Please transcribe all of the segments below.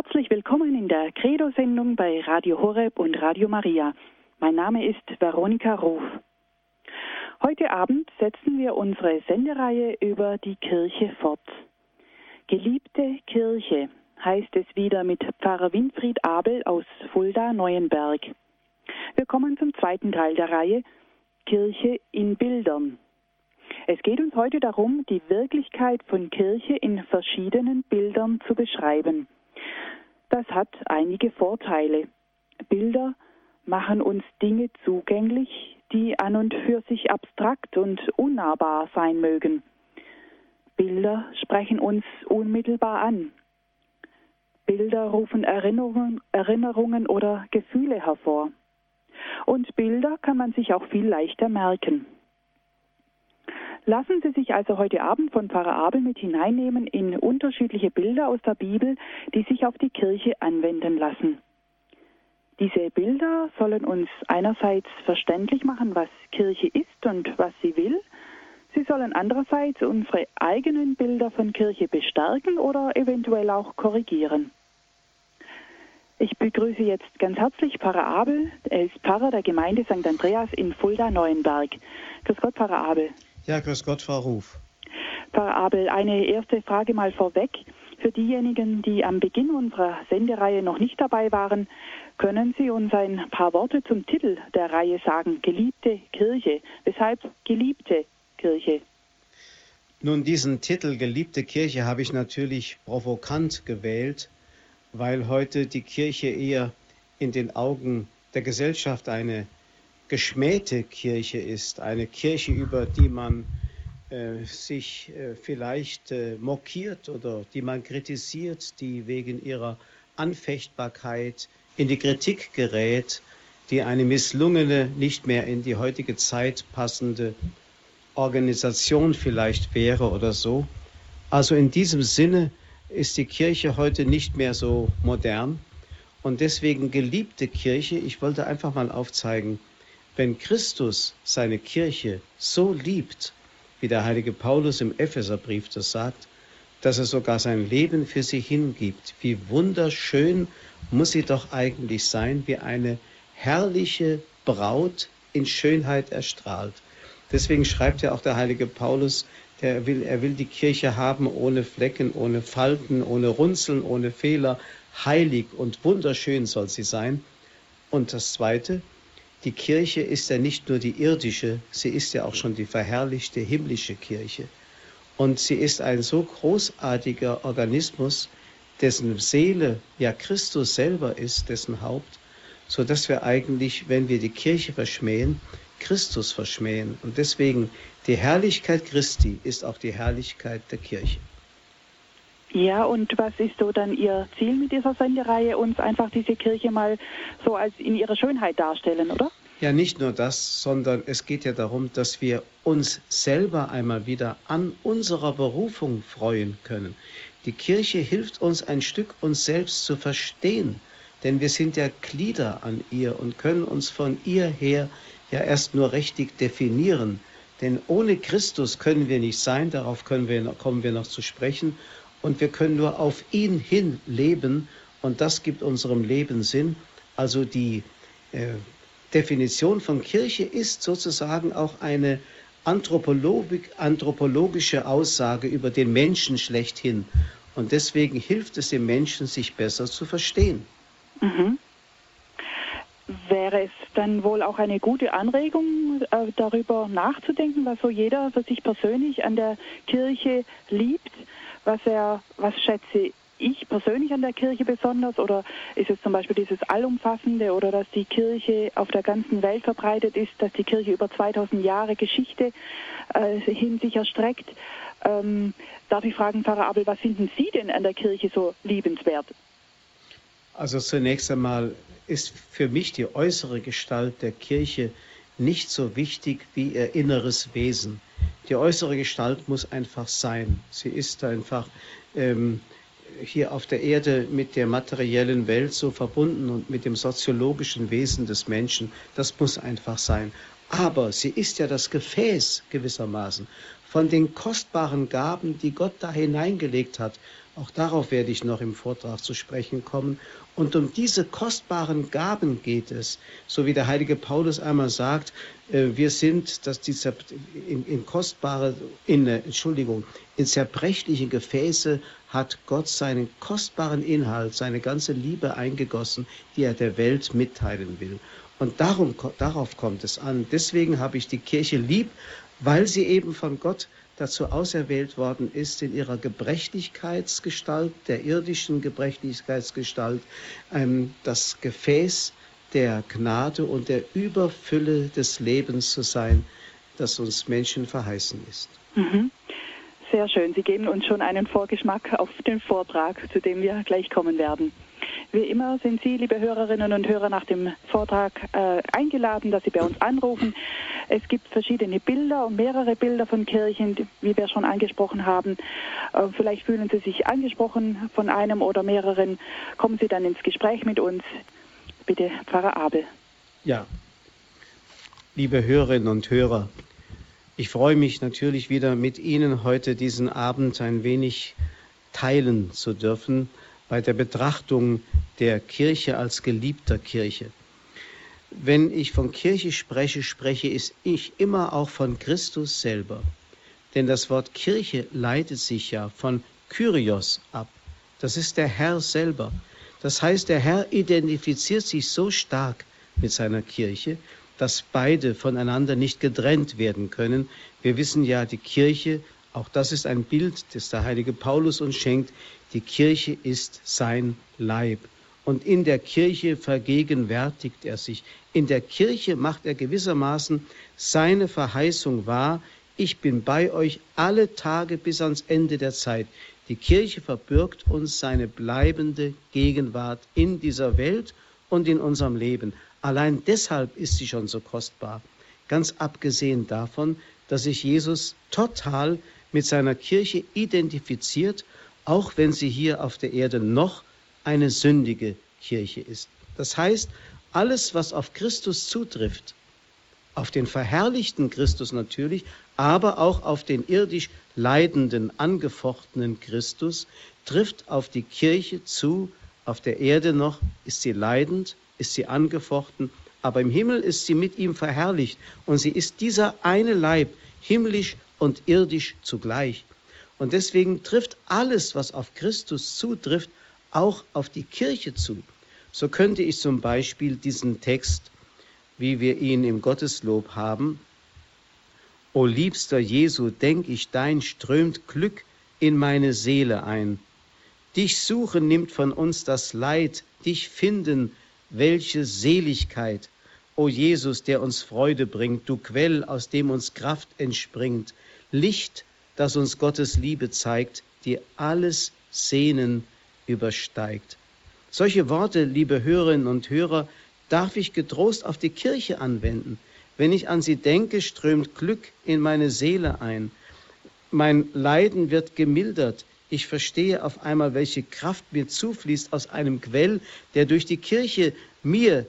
Herzlich willkommen in der Credo-Sendung bei Radio Horeb und Radio Maria. Mein Name ist Veronika Ruf. Heute Abend setzen wir unsere Sendereihe über die Kirche fort. Geliebte Kirche heißt es wieder mit Pfarrer Winfried Abel aus Fulda Neuenberg. Wir kommen zum zweiten Teil der Reihe Kirche in Bildern. Es geht uns heute darum, die Wirklichkeit von Kirche in verschiedenen Bildern zu beschreiben. Das hat einige Vorteile. Bilder machen uns Dinge zugänglich, die an und für sich abstrakt und unnahbar sein mögen. Bilder sprechen uns unmittelbar an. Bilder rufen Erinnerungen, Erinnerungen oder Gefühle hervor. Und Bilder kann man sich auch viel leichter merken. Lassen Sie sich also heute Abend von Pfarrer Abel mit hineinnehmen in unterschiedliche Bilder aus der Bibel, die sich auf die Kirche anwenden lassen. Diese Bilder sollen uns einerseits verständlich machen, was Kirche ist und was sie will. Sie sollen andererseits unsere eigenen Bilder von Kirche bestärken oder eventuell auch korrigieren. Ich begrüße jetzt ganz herzlich Pfarrer Abel. Er ist Pfarrer der Gemeinde St. Andreas in Fulda-Neuenberg. Grüß Gott, Pfarrer Abel. Ja, grüß Gott, Frau Ruf. Pfarrer Abel, eine erste Frage mal vorweg. Für diejenigen, die am Beginn unserer Sendereihe noch nicht dabei waren, können Sie uns ein paar Worte zum Titel der Reihe sagen? Geliebte Kirche. Weshalb geliebte Kirche? Nun, diesen Titel Geliebte Kirche habe ich natürlich provokant gewählt, weil heute die Kirche eher in den Augen der Gesellschaft eine geschmähte Kirche ist, eine Kirche, über die man äh, sich äh, vielleicht äh, mokiert oder die man kritisiert, die wegen ihrer Anfechtbarkeit in die Kritik gerät, die eine misslungene, nicht mehr in die heutige Zeit passende Organisation vielleicht wäre oder so. Also in diesem Sinne ist die Kirche heute nicht mehr so modern und deswegen geliebte Kirche. Ich wollte einfach mal aufzeigen, wenn Christus seine Kirche so liebt, wie der heilige Paulus im Epheserbrief das sagt, dass er sogar sein Leben für sie hingibt, wie wunderschön muss sie doch eigentlich sein, wie eine herrliche Braut in Schönheit erstrahlt. Deswegen schreibt ja auch der heilige Paulus, der will, er will die Kirche haben ohne Flecken, ohne Falten, ohne Runzeln, ohne Fehler. Heilig und wunderschön soll sie sein. Und das Zweite, die Kirche ist ja nicht nur die irdische, sie ist ja auch schon die verherrlichte himmlische Kirche. Und sie ist ein so großartiger Organismus, dessen Seele ja Christus selber ist, dessen Haupt, so dass wir eigentlich, wenn wir die Kirche verschmähen, Christus verschmähen. Und deswegen die Herrlichkeit Christi ist auch die Herrlichkeit der Kirche. Ja, und was ist so dann Ihr Ziel mit dieser Sendereihe? Uns einfach diese Kirche mal so als in ihrer Schönheit darstellen, oder? Ja, nicht nur das, sondern es geht ja darum, dass wir uns selber einmal wieder an unserer Berufung freuen können. Die Kirche hilft uns ein Stück uns selbst zu verstehen, denn wir sind ja Glieder an ihr und können uns von ihr her ja erst nur richtig definieren. Denn ohne Christus können wir nicht sein, darauf wir, kommen wir noch zu sprechen und wir können nur auf ihn hin leben und das gibt unserem Leben Sinn. Also die äh, Definition von Kirche ist sozusagen auch eine anthropologische Aussage über den Menschen schlechthin. Und deswegen hilft es dem Menschen, sich besser zu verstehen. Mhm. Wäre es dann wohl auch eine gute Anregung, äh, darüber nachzudenken, was so jeder für sich persönlich an der Kirche liebt? Was er, was schätze ich persönlich an der Kirche besonders oder ist es zum Beispiel dieses Allumfassende oder dass die Kirche auf der ganzen Welt verbreitet ist, dass die Kirche über 2000 Jahre Geschichte äh, hin sich erstreckt? Ähm, darf ich fragen, Pfarrer Abel, was finden Sie denn an der Kirche so liebenswert? Also zunächst einmal ist für mich die äußere Gestalt der Kirche nicht so wichtig wie ihr inneres Wesen. Die äußere Gestalt muss einfach sein. Sie ist einfach ähm, hier auf der Erde mit der materiellen Welt so verbunden und mit dem soziologischen Wesen des Menschen. Das muss einfach sein. Aber sie ist ja das Gefäß gewissermaßen von den kostbaren Gaben, die Gott da hineingelegt hat. Auch darauf werde ich noch im Vortrag zu sprechen kommen. Und um diese kostbaren Gaben geht es, so wie der heilige Paulus einmal sagt, äh, wir sind, dass die in, in kostbare, in, äh, Entschuldigung, in zerbrechliche Gefäße hat Gott seinen kostbaren Inhalt, seine ganze Liebe eingegossen, die er der Welt mitteilen will. Und darum, darauf kommt es an. Deswegen habe ich die Kirche lieb, weil sie eben von Gott dazu auserwählt worden ist, in ihrer Gebrechlichkeitsgestalt, der irdischen Gebrechlichkeitsgestalt, ähm, das Gefäß der Gnade und der Überfülle des Lebens zu sein, das uns Menschen verheißen ist. Mhm. Sehr schön. Sie geben uns schon einen Vorgeschmack auf den Vortrag, zu dem wir gleich kommen werden. Wie immer sind Sie, liebe Hörerinnen und Hörer, nach dem Vortrag äh, eingeladen, dass Sie bei uns anrufen. Es gibt verschiedene Bilder und mehrere Bilder von Kirchen, wie wir schon angesprochen haben. Äh, vielleicht fühlen Sie sich angesprochen von einem oder mehreren. Kommen Sie dann ins Gespräch mit uns. Bitte, Pfarrer Abel. Ja, liebe Hörerinnen und Hörer, ich freue mich natürlich wieder mit Ihnen heute diesen Abend ein wenig teilen zu dürfen bei der Betrachtung der Kirche als geliebter Kirche. Wenn ich von Kirche spreche, spreche ich immer auch von Christus selber. Denn das Wort Kirche leitet sich ja von Kyrios ab. Das ist der Herr selber. Das heißt, der Herr identifiziert sich so stark mit seiner Kirche, dass beide voneinander nicht getrennt werden können. Wir wissen ja, die Kirche, auch das ist ein Bild, das der heilige Paulus uns schenkt, die Kirche ist sein Leib. Und in der Kirche vergegenwärtigt er sich. In der Kirche macht er gewissermaßen seine Verheißung wahr, ich bin bei euch alle Tage bis ans Ende der Zeit. Die Kirche verbirgt uns seine bleibende Gegenwart in dieser Welt und in unserem Leben. Allein deshalb ist sie schon so kostbar. Ganz abgesehen davon, dass sich Jesus total mit seiner Kirche identifiziert, auch wenn sie hier auf der Erde noch eine sündige Kirche ist. Das heißt, alles, was auf Christus zutrifft, auf den verherrlichten Christus natürlich, aber auch auf den irdisch leidenden, angefochtenen Christus, trifft auf die Kirche zu. Auf der Erde noch ist sie leidend, ist sie angefochten, aber im Himmel ist sie mit ihm verherrlicht und sie ist dieser eine Leib, himmlisch und irdisch zugleich. Und deswegen trifft alles, was auf Christus zutrifft, auch auf die Kirche zu. So könnte ich zum Beispiel diesen Text, wie wir ihn im Gotteslob haben, O liebster Jesu, denk ich, dein strömt Glück in meine Seele ein. Dich suchen nimmt von uns das Leid, dich finden, welche Seligkeit. O Jesus, der uns Freude bringt, du Quell, aus dem uns Kraft entspringt, Licht, das uns Gottes Liebe zeigt, die alles Sehnen übersteigt. Solche Worte, liebe Hörerinnen und Hörer, darf ich getrost auf die Kirche anwenden. Wenn ich an sie denke, strömt Glück in meine Seele ein. Mein Leiden wird gemildert. Ich verstehe auf einmal, welche Kraft mir zufließt aus einem Quell, der durch die Kirche mir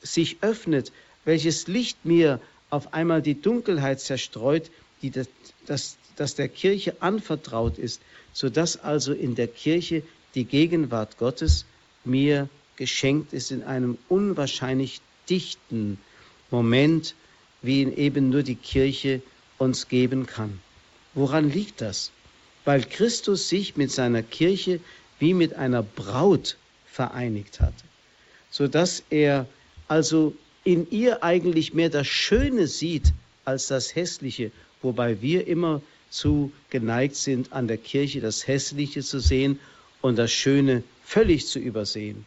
sich öffnet, welches Licht mir auf einmal die Dunkelheit zerstreut, die das, das, das der Kirche anvertraut ist, sodass also in der Kirche die Gegenwart Gottes mir geschenkt ist in einem unwahrscheinlich dichten Moment, wie ihn eben nur die Kirche uns geben kann. Woran liegt das? Weil Christus sich mit seiner Kirche wie mit einer Braut vereinigt hat, sodass er also in ihr eigentlich mehr das Schöne sieht als das Hässliche, wobei wir immer zu geneigt sind, an der Kirche das Hässliche zu sehen und das Schöne völlig zu übersehen.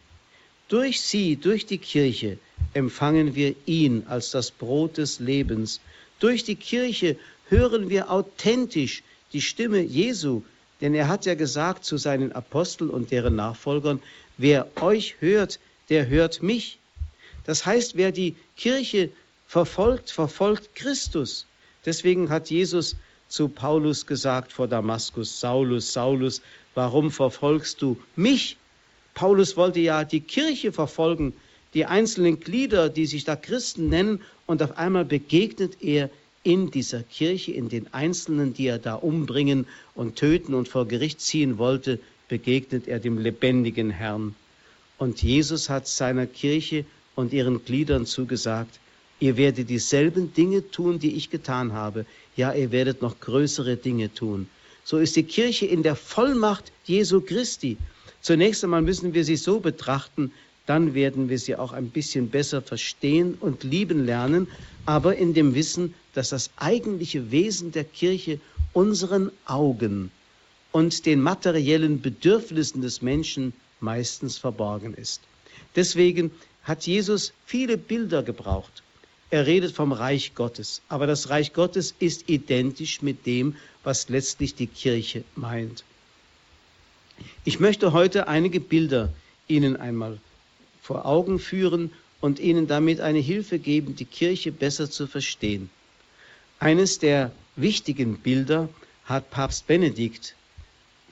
Durch sie, durch die Kirche, empfangen wir ihn als das Brot des Lebens. Durch die Kirche hören wir authentisch die Stimme Jesu, denn er hat ja gesagt zu seinen Aposteln und deren Nachfolgern, wer euch hört, der hört mich. Das heißt, wer die Kirche verfolgt, verfolgt Christus. Deswegen hat Jesus zu Paulus gesagt vor Damaskus, Saulus, Saulus, warum verfolgst du mich? Paulus wollte ja die Kirche verfolgen, die einzelnen Glieder, die sich da Christen nennen, und auf einmal begegnet er in dieser Kirche, in den Einzelnen, die er da umbringen und töten und vor Gericht ziehen wollte, begegnet er dem lebendigen Herrn. Und Jesus hat seiner Kirche und ihren Gliedern zugesagt, ihr werdet dieselben Dinge tun, die ich getan habe. Ja, ihr werdet noch größere Dinge tun. So ist die Kirche in der Vollmacht Jesu Christi. Zunächst einmal müssen wir sie so betrachten, dann werden wir sie auch ein bisschen besser verstehen und lieben lernen, aber in dem Wissen, dass das eigentliche Wesen der Kirche unseren Augen und den materiellen Bedürfnissen des Menschen meistens verborgen ist. Deswegen hat Jesus viele Bilder gebraucht. Er redet vom Reich Gottes, aber das Reich Gottes ist identisch mit dem, was letztlich die Kirche meint. Ich möchte heute einige Bilder Ihnen einmal vor Augen führen und Ihnen damit eine Hilfe geben, die Kirche besser zu verstehen. Eines der wichtigen Bilder hat Papst Benedikt,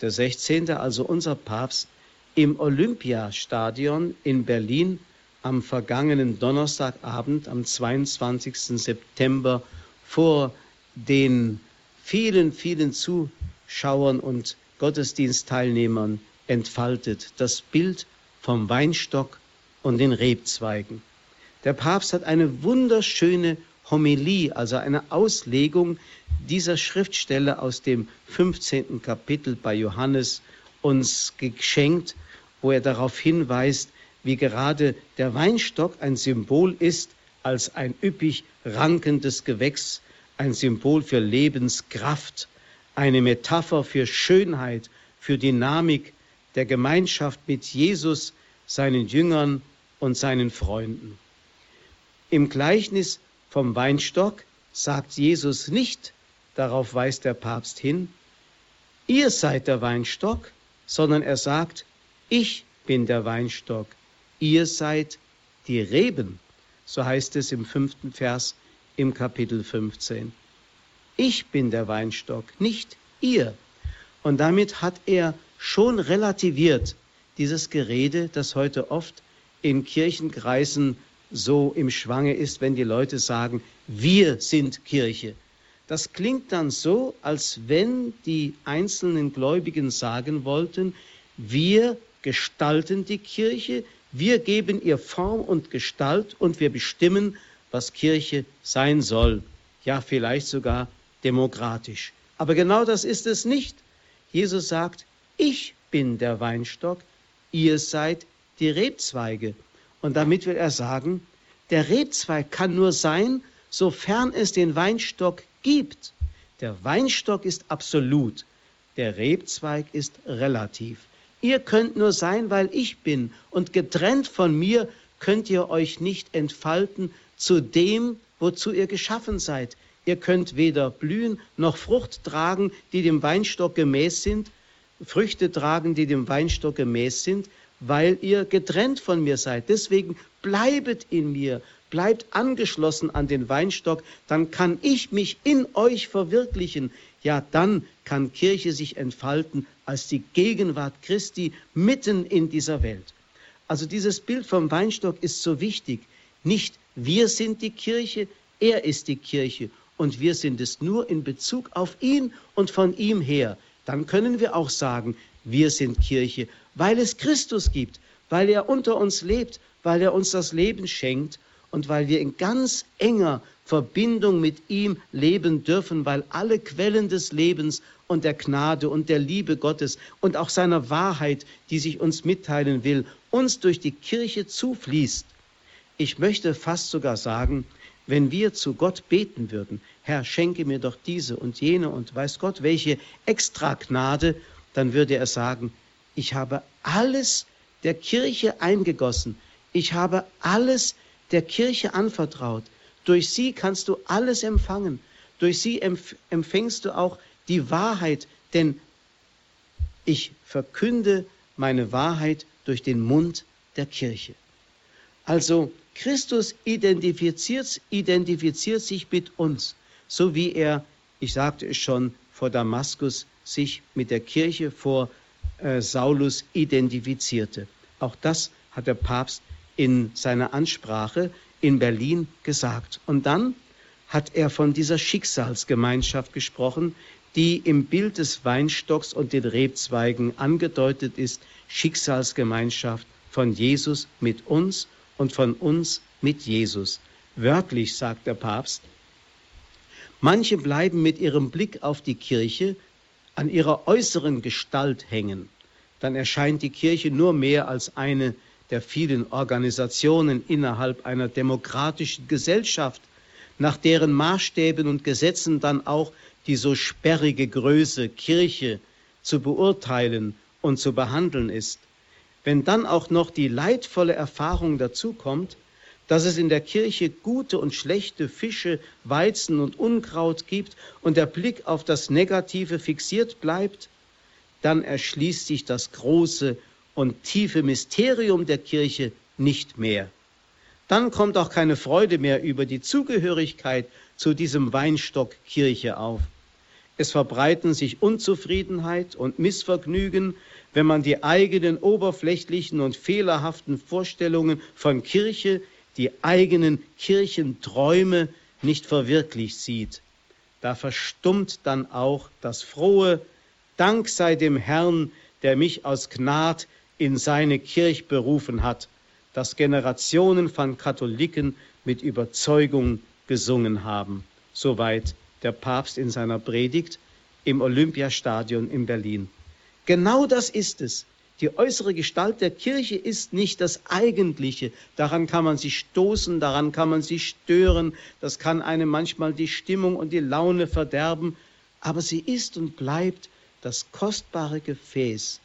der 16., also unser Papst, im Olympiastadion in Berlin am vergangenen Donnerstagabend, am 22. September, vor den vielen, vielen Zuschauern und Gottesdienstteilnehmern entfaltet. Das Bild vom Weinstock und den Rebzweigen. Der Papst hat eine wunderschöne Homilie, also eine Auslegung dieser Schriftstelle aus dem 15. Kapitel bei Johannes uns geschenkt, wo er darauf hinweist, wie gerade der Weinstock ein Symbol ist als ein üppig rankendes Gewächs, ein Symbol für Lebenskraft, eine Metapher für Schönheit, für Dynamik der Gemeinschaft mit Jesus, seinen Jüngern und seinen Freunden. Im Gleichnis vom Weinstock sagt Jesus nicht, darauf weist der Papst hin, ihr seid der Weinstock, sondern er sagt, ich bin der Weinstock, ihr seid die Reben. So heißt es im fünften Vers im Kapitel 15. Ich bin der Weinstock, nicht ihr. Und damit hat er schon relativiert dieses Gerede, das heute oft in Kirchenkreisen so im Schwange ist, wenn die Leute sagen, wir sind Kirche. Das klingt dann so, als wenn die einzelnen Gläubigen sagen wollten, wir gestalten die Kirche, wir geben ihr Form und Gestalt und wir bestimmen, was Kirche sein soll. Ja, vielleicht sogar demokratisch. Aber genau das ist es nicht. Jesus sagt, ich bin der Weinstock, ihr seid die Rebzweige. Und damit will er sagen, der Rebzweig kann nur sein, sofern es den Weinstock gibt. Der Weinstock ist absolut, der Rebzweig ist relativ. Ihr könnt nur sein, weil ich bin, und getrennt von mir könnt ihr euch nicht entfalten zu dem, wozu ihr geschaffen seid. Ihr könnt weder blühen noch Frucht tragen, die dem Weinstock gemäß sind, Früchte tragen, die dem Weinstock gemäß sind, weil ihr getrennt von mir seid. Deswegen bleibet in mir, bleibt angeschlossen an den Weinstock, dann kann ich mich in euch verwirklichen. Ja, dann kann Kirche sich entfalten als die Gegenwart Christi mitten in dieser Welt. Also dieses Bild vom Weinstock ist so wichtig. Nicht wir sind die Kirche, er ist die Kirche und wir sind es nur in Bezug auf ihn und von ihm her. Dann können wir auch sagen, wir sind Kirche, weil es Christus gibt, weil er unter uns lebt, weil er uns das Leben schenkt und weil wir in ganz enger Verbindung mit ihm leben dürfen, weil alle Quellen des Lebens und der Gnade und der Liebe Gottes und auch seiner Wahrheit, die sich uns mitteilen will, uns durch die Kirche zufließt. Ich möchte fast sogar sagen, wenn wir zu Gott beten würden, Herr, schenke mir doch diese und jene und weiß Gott, welche extra Gnade, dann würde er sagen, ich habe alles der Kirche eingegossen. Ich habe alles der Kirche anvertraut. Durch sie kannst du alles empfangen. Durch sie empf empfängst du auch die Wahrheit, denn ich verkünde meine Wahrheit durch den Mund der Kirche. Also Christus identifiziert, identifiziert sich mit uns, so wie er, ich sagte es schon, vor Damaskus sich mit der Kirche vor äh, Saulus identifizierte. Auch das hat der Papst in seiner Ansprache in Berlin gesagt. Und dann hat er von dieser Schicksalsgemeinschaft gesprochen, die im Bild des Weinstocks und den Rebzweigen angedeutet ist, Schicksalsgemeinschaft von Jesus mit uns und von uns mit Jesus. Wörtlich sagt der Papst, manche bleiben mit ihrem Blick auf die Kirche an ihrer äußeren Gestalt hängen. Dann erscheint die Kirche nur mehr als eine der vielen Organisationen innerhalb einer demokratischen Gesellschaft, nach deren Maßstäben und Gesetzen dann auch die so sperrige Größe Kirche zu beurteilen und zu behandeln ist. Wenn dann auch noch die leidvolle Erfahrung dazukommt, dass es in der Kirche gute und schlechte Fische, Weizen und Unkraut gibt und der Blick auf das Negative fixiert bleibt, dann erschließt sich das große und tiefe Mysterium der Kirche nicht mehr. Dann kommt auch keine Freude mehr über die Zugehörigkeit zu diesem Weinstock Kirche auf. Es verbreiten sich Unzufriedenheit und Missvergnügen, wenn man die eigenen oberflächlichen und fehlerhaften Vorstellungen von Kirche, die eigenen Kirchenträume nicht verwirklicht sieht. Da verstummt dann auch das frohe Dank sei dem Herrn, der mich aus Gnad in seine Kirch berufen hat, das Generationen von Katholiken mit Überzeugung gesungen haben. Soweit der Papst in seiner Predigt im Olympiastadion in Berlin. Genau das ist es. Die äußere Gestalt der Kirche ist nicht das Eigentliche. Daran kann man sich stoßen, daran kann man sich stören. Das kann einem manchmal die Stimmung und die Laune verderben. Aber sie ist und bleibt das kostbare Gefäß,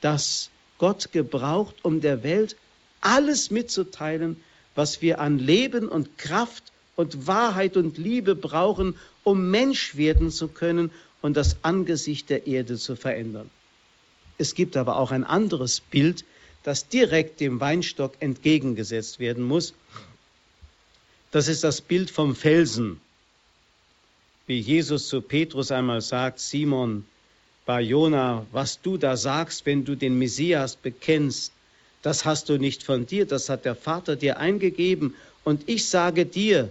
das Gott gebraucht, um der Welt alles mitzuteilen, was wir an Leben und Kraft und Wahrheit und Liebe brauchen, um Mensch werden zu können und das Angesicht der Erde zu verändern. Es gibt aber auch ein anderes Bild, das direkt dem Weinstock entgegengesetzt werden muss. Das ist das Bild vom Felsen. Wie Jesus zu Petrus einmal sagt, Simon, bei Jona, was du da sagst, wenn du den Messias bekennst, das hast du nicht von dir, das hat der Vater dir eingegeben. Und ich sage dir,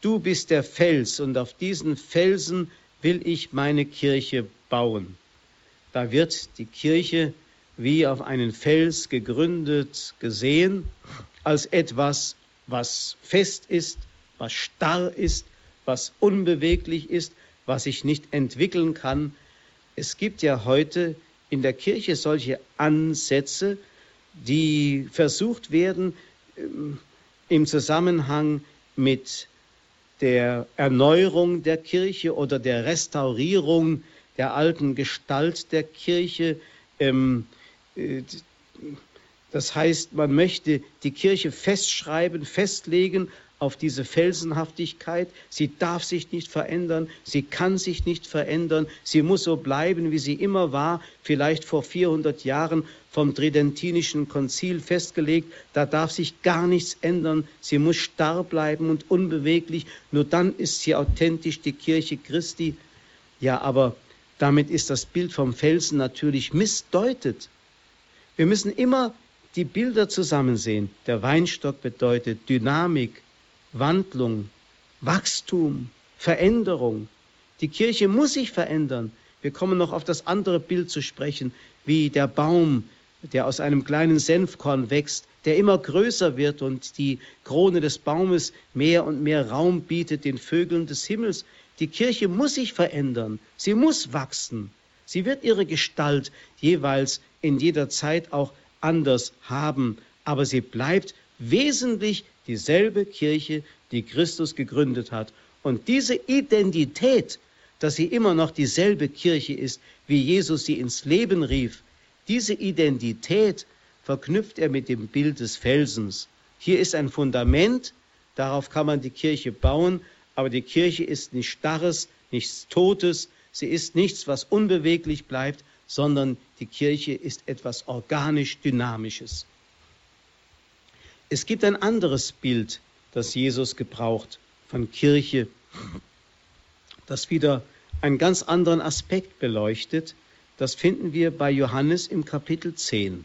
du bist der Fels und auf diesen Felsen will ich meine Kirche bauen. Da wird die Kirche wie auf einen Fels gegründet gesehen, als etwas, was fest ist, was starr ist, was unbeweglich ist, was sich nicht entwickeln kann, es gibt ja heute in der Kirche solche Ansätze, die versucht werden ähm, im Zusammenhang mit der Erneuerung der Kirche oder der Restaurierung der alten Gestalt der Kirche. Ähm, äh, das heißt, man möchte die Kirche festschreiben, festlegen auf diese Felsenhaftigkeit. Sie darf sich nicht verändern, sie kann sich nicht verändern, sie muss so bleiben, wie sie immer war, vielleicht vor 400 Jahren vom Tridentinischen Konzil festgelegt. Da darf sich gar nichts ändern, sie muss starr bleiben und unbeweglich. Nur dann ist sie authentisch die Kirche Christi. Ja, aber damit ist das Bild vom Felsen natürlich missdeutet. Wir müssen immer die Bilder zusammen sehen. Der Weinstock bedeutet Dynamik, Wandlung, Wachstum, Veränderung. Die Kirche muss sich verändern. Wir kommen noch auf das andere Bild zu sprechen, wie der Baum, der aus einem kleinen Senfkorn wächst, der immer größer wird und die Krone des Baumes mehr und mehr Raum bietet den Vögeln des Himmels. Die Kirche muss sich verändern, sie muss wachsen. Sie wird ihre Gestalt jeweils in jeder Zeit auch anders haben, aber sie bleibt wesentlich dieselbe Kirche, die Christus gegründet hat. Und diese Identität, dass sie immer noch dieselbe Kirche ist, wie Jesus sie ins Leben rief, diese Identität verknüpft er mit dem Bild des Felsens. Hier ist ein Fundament, darauf kann man die Kirche bauen, aber die Kirche ist nichts Starres, nichts Totes, sie ist nichts, was unbeweglich bleibt, sondern die Kirche ist etwas organisch Dynamisches. Es gibt ein anderes Bild, das Jesus gebraucht von Kirche, das wieder einen ganz anderen Aspekt beleuchtet. Das finden wir bei Johannes im Kapitel 10.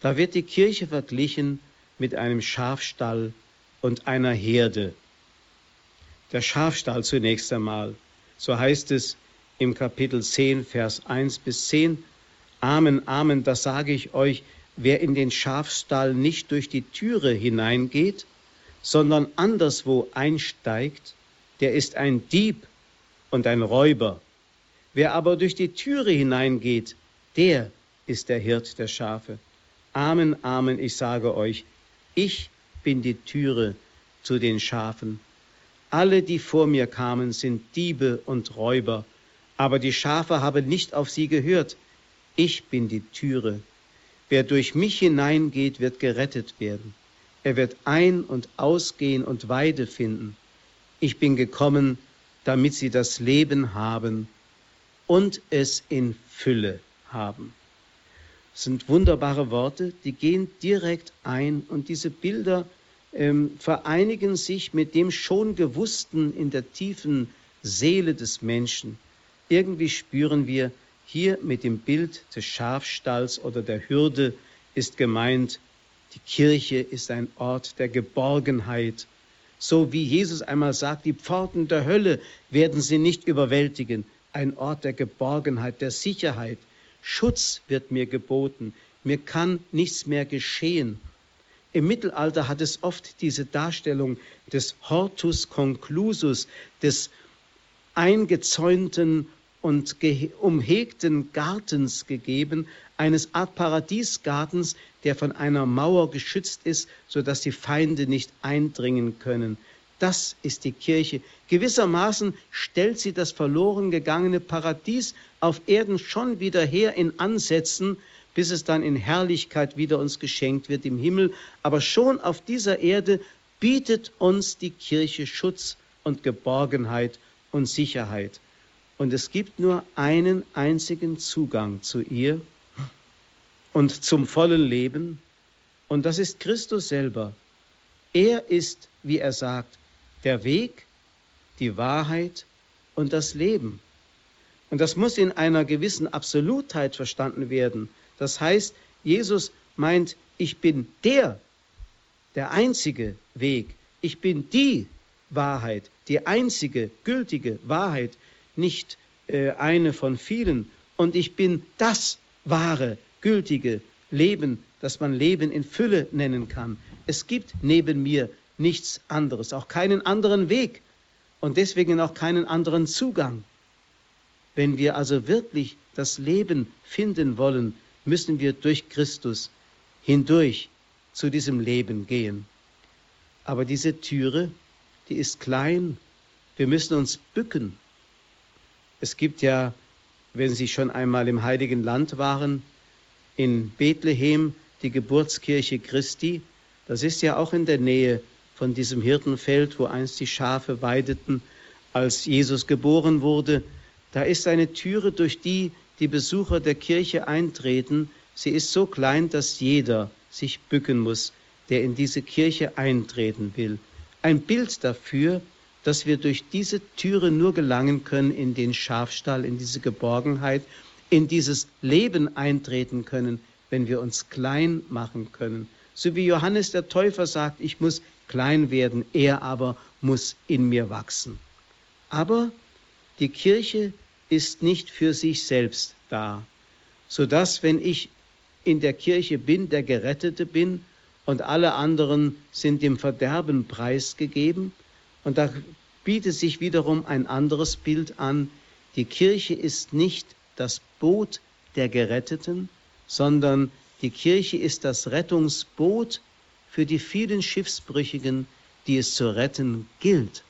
Da wird die Kirche verglichen mit einem Schafstall und einer Herde. Der Schafstall zunächst einmal. So heißt es im Kapitel 10, Vers 1 bis 10. Amen, Amen, das sage ich euch, wer in den Schafstall nicht durch die Türe hineingeht, sondern anderswo einsteigt, der ist ein Dieb und ein Räuber. Wer aber durch die Türe hineingeht, der ist der Hirt der Schafe. Amen, Amen, ich sage euch, ich bin die Türe zu den Schafen. Alle, die vor mir kamen, sind Diebe und Räuber, aber die Schafe haben nicht auf sie gehört. Ich bin die Türe. Wer durch mich hineingeht, wird gerettet werden. Er wird ein- und ausgehen und Weide finden. Ich bin gekommen, damit sie das Leben haben und es in Fülle haben. Das sind wunderbare Worte, die gehen direkt ein und diese Bilder ähm, vereinigen sich mit dem schon Gewussten in der tiefen Seele des Menschen. Irgendwie spüren wir, hier mit dem Bild des Schafstalls oder der Hürde ist gemeint, die Kirche ist ein Ort der Geborgenheit. So wie Jesus einmal sagt, die Pforten der Hölle werden sie nicht überwältigen. Ein Ort der Geborgenheit, der Sicherheit. Schutz wird mir geboten. Mir kann nichts mehr geschehen. Im Mittelalter hat es oft diese Darstellung des Hortus conclusus, des eingezäunten und umhegten Gartens gegeben, eines Art Paradiesgartens, der von einer Mauer geschützt ist, so dass die Feinde nicht eindringen können. Das ist die Kirche. Gewissermaßen stellt sie das verloren gegangene Paradies auf Erden schon wieder her in Ansätzen, bis es dann in Herrlichkeit wieder uns geschenkt wird im Himmel. Aber schon auf dieser Erde bietet uns die Kirche Schutz und Geborgenheit und Sicherheit. Und es gibt nur einen einzigen Zugang zu ihr und zum vollen Leben. Und das ist Christus selber. Er ist, wie er sagt, der Weg, die Wahrheit und das Leben. Und das muss in einer gewissen Absolutheit verstanden werden. Das heißt, Jesus meint, ich bin der, der einzige Weg. Ich bin die Wahrheit, die einzige gültige Wahrheit, nicht äh, eine von vielen. Und ich bin das wahre, gültige Leben, das man Leben in Fülle nennen kann. Es gibt neben mir nichts anderes, auch keinen anderen Weg und deswegen auch keinen anderen Zugang. Wenn wir also wirklich das Leben finden wollen, müssen wir durch Christus hindurch zu diesem Leben gehen. Aber diese Türe, die ist klein. Wir müssen uns bücken. Es gibt ja, wenn Sie schon einmal im heiligen Land waren, in Bethlehem die Geburtskirche Christi. Das ist ja auch in der Nähe von diesem Hirtenfeld, wo einst die Schafe weideten, als Jesus geboren wurde. Da ist eine Türe, durch die die Besucher der Kirche eintreten. Sie ist so klein, dass jeder sich bücken muss, der in diese Kirche eintreten will. Ein Bild dafür, dass wir durch diese Türe nur gelangen können in den Schafstall, in diese Geborgenheit, in dieses Leben eintreten können, wenn wir uns klein machen können. So wie Johannes der Täufer sagt, ich muss klein werden, er aber muss in mir wachsen. Aber die Kirche ist nicht für sich selbst da, sodass, wenn ich in der Kirche bin, der Gerettete bin und alle anderen sind dem Verderben preisgegeben, und da bietet sich wiederum ein anderes Bild an, die Kirche ist nicht das Boot der Geretteten, sondern die Kirche ist das Rettungsboot für die vielen Schiffsbrüchigen, die es zu retten gilt.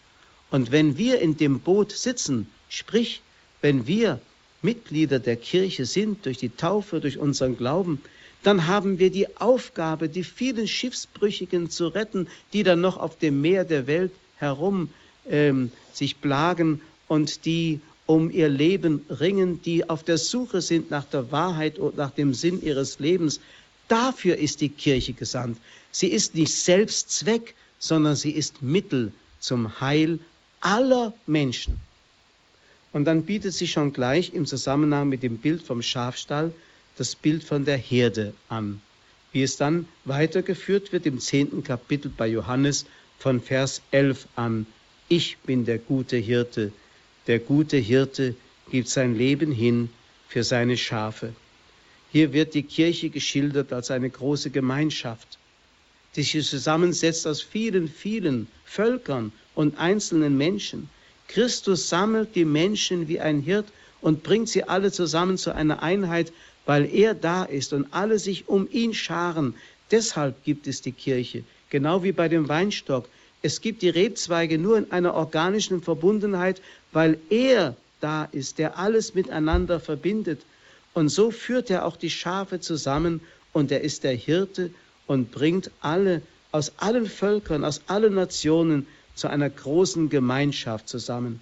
Und wenn wir in dem Boot sitzen, sprich, wenn wir Mitglieder der Kirche sind durch die Taufe, durch unseren Glauben, dann haben wir die Aufgabe, die vielen Schiffsbrüchigen zu retten, die dann noch auf dem Meer der Welt herum ähm, sich plagen und die um ihr Leben ringen, die auf der Suche sind nach der Wahrheit und nach dem Sinn ihres Lebens. Dafür ist die Kirche gesandt. Sie ist nicht Selbstzweck, sondern sie ist Mittel zum Heil aller Menschen. Und dann bietet sich schon gleich im Zusammenhang mit dem Bild vom Schafstall das Bild von der Herde an, wie es dann weitergeführt wird im zehnten Kapitel bei Johannes von Vers 11 an. Ich bin der gute Hirte, Der gute Hirte gibt sein Leben hin für seine Schafe. Hier wird die Kirche geschildert als eine große Gemeinschaft, die sich zusammensetzt aus vielen, vielen Völkern und einzelnen Menschen. Christus sammelt die Menschen wie ein Hirt und bringt sie alle zusammen zu einer Einheit, weil er da ist und alle sich um ihn scharen. Deshalb gibt es die Kirche, genau wie bei dem Weinstock. Es gibt die Rebzweige nur in einer organischen Verbundenheit, weil er da ist, der alles miteinander verbindet. Und so führt er auch die Schafe zusammen und er ist der Hirte und bringt alle aus allen Völkern, aus allen Nationen zu einer großen Gemeinschaft zusammen.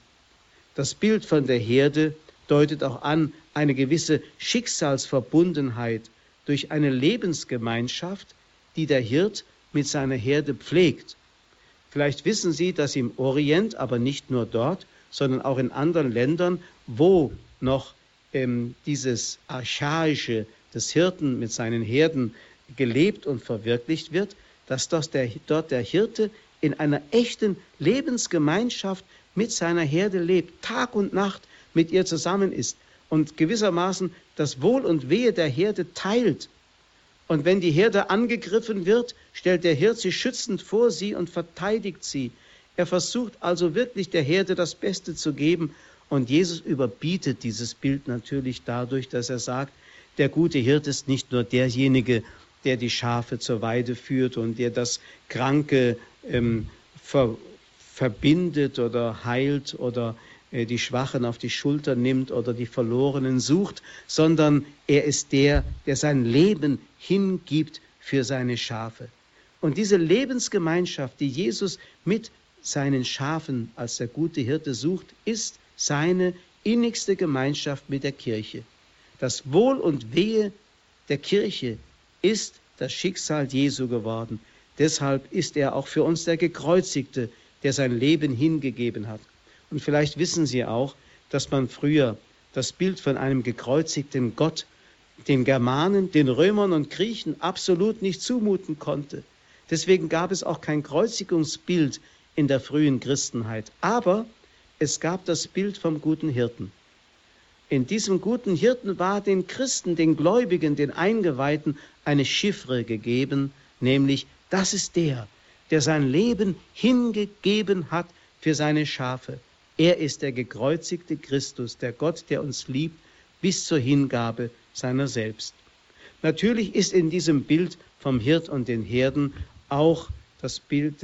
Das Bild von der Herde deutet auch an eine gewisse Schicksalsverbundenheit durch eine Lebensgemeinschaft, die der Hirt mit seiner Herde pflegt. Vielleicht wissen Sie, dass im Orient, aber nicht nur dort, sondern auch in anderen Ländern, wo noch ähm, dieses Archaische des Hirten mit seinen Herden gelebt und verwirklicht wird, dass der, dort der Hirte in einer echten Lebensgemeinschaft mit seiner Herde lebt, Tag und Nacht mit ihr zusammen ist und gewissermaßen das Wohl und Wehe der Herde teilt. Und wenn die Herde angegriffen wird, stellt der Hirt sich schützend vor sie und verteidigt sie. Er versucht also wirklich der Herde das Beste zu geben und Jesus überbietet dieses Bild natürlich dadurch, dass er sagt, der gute Hirt ist nicht nur derjenige, der die Schafe zur Weide führt und der das Kranke ähm, ver, verbindet oder heilt oder äh, die Schwachen auf die Schulter nimmt oder die Verlorenen sucht, sondern er ist der, der sein Leben hingibt für seine Schafe. Und diese Lebensgemeinschaft, die Jesus mit seinen Schafen als der gute Hirte sucht, ist seine innigste Gemeinschaft mit der Kirche. Das Wohl und Wehe der Kirche ist das Schicksal Jesu geworden. Deshalb ist er auch für uns der Gekreuzigte, der sein Leben hingegeben hat. Und vielleicht wissen Sie auch, dass man früher das Bild von einem gekreuzigten Gott den Germanen, den Römern und Griechen absolut nicht zumuten konnte. Deswegen gab es auch kein Kreuzigungsbild in der frühen Christenheit. Aber es gab das Bild vom guten Hirten. In diesem guten Hirten war den Christen, den Gläubigen, den Eingeweihten eine Chiffre gegeben, nämlich das ist der, der sein Leben hingegeben hat für seine Schafe. Er ist der gekreuzigte Christus, der Gott, der uns liebt, bis zur Hingabe seiner selbst. Natürlich ist in diesem Bild vom Hirt und den Herden auch das Bild,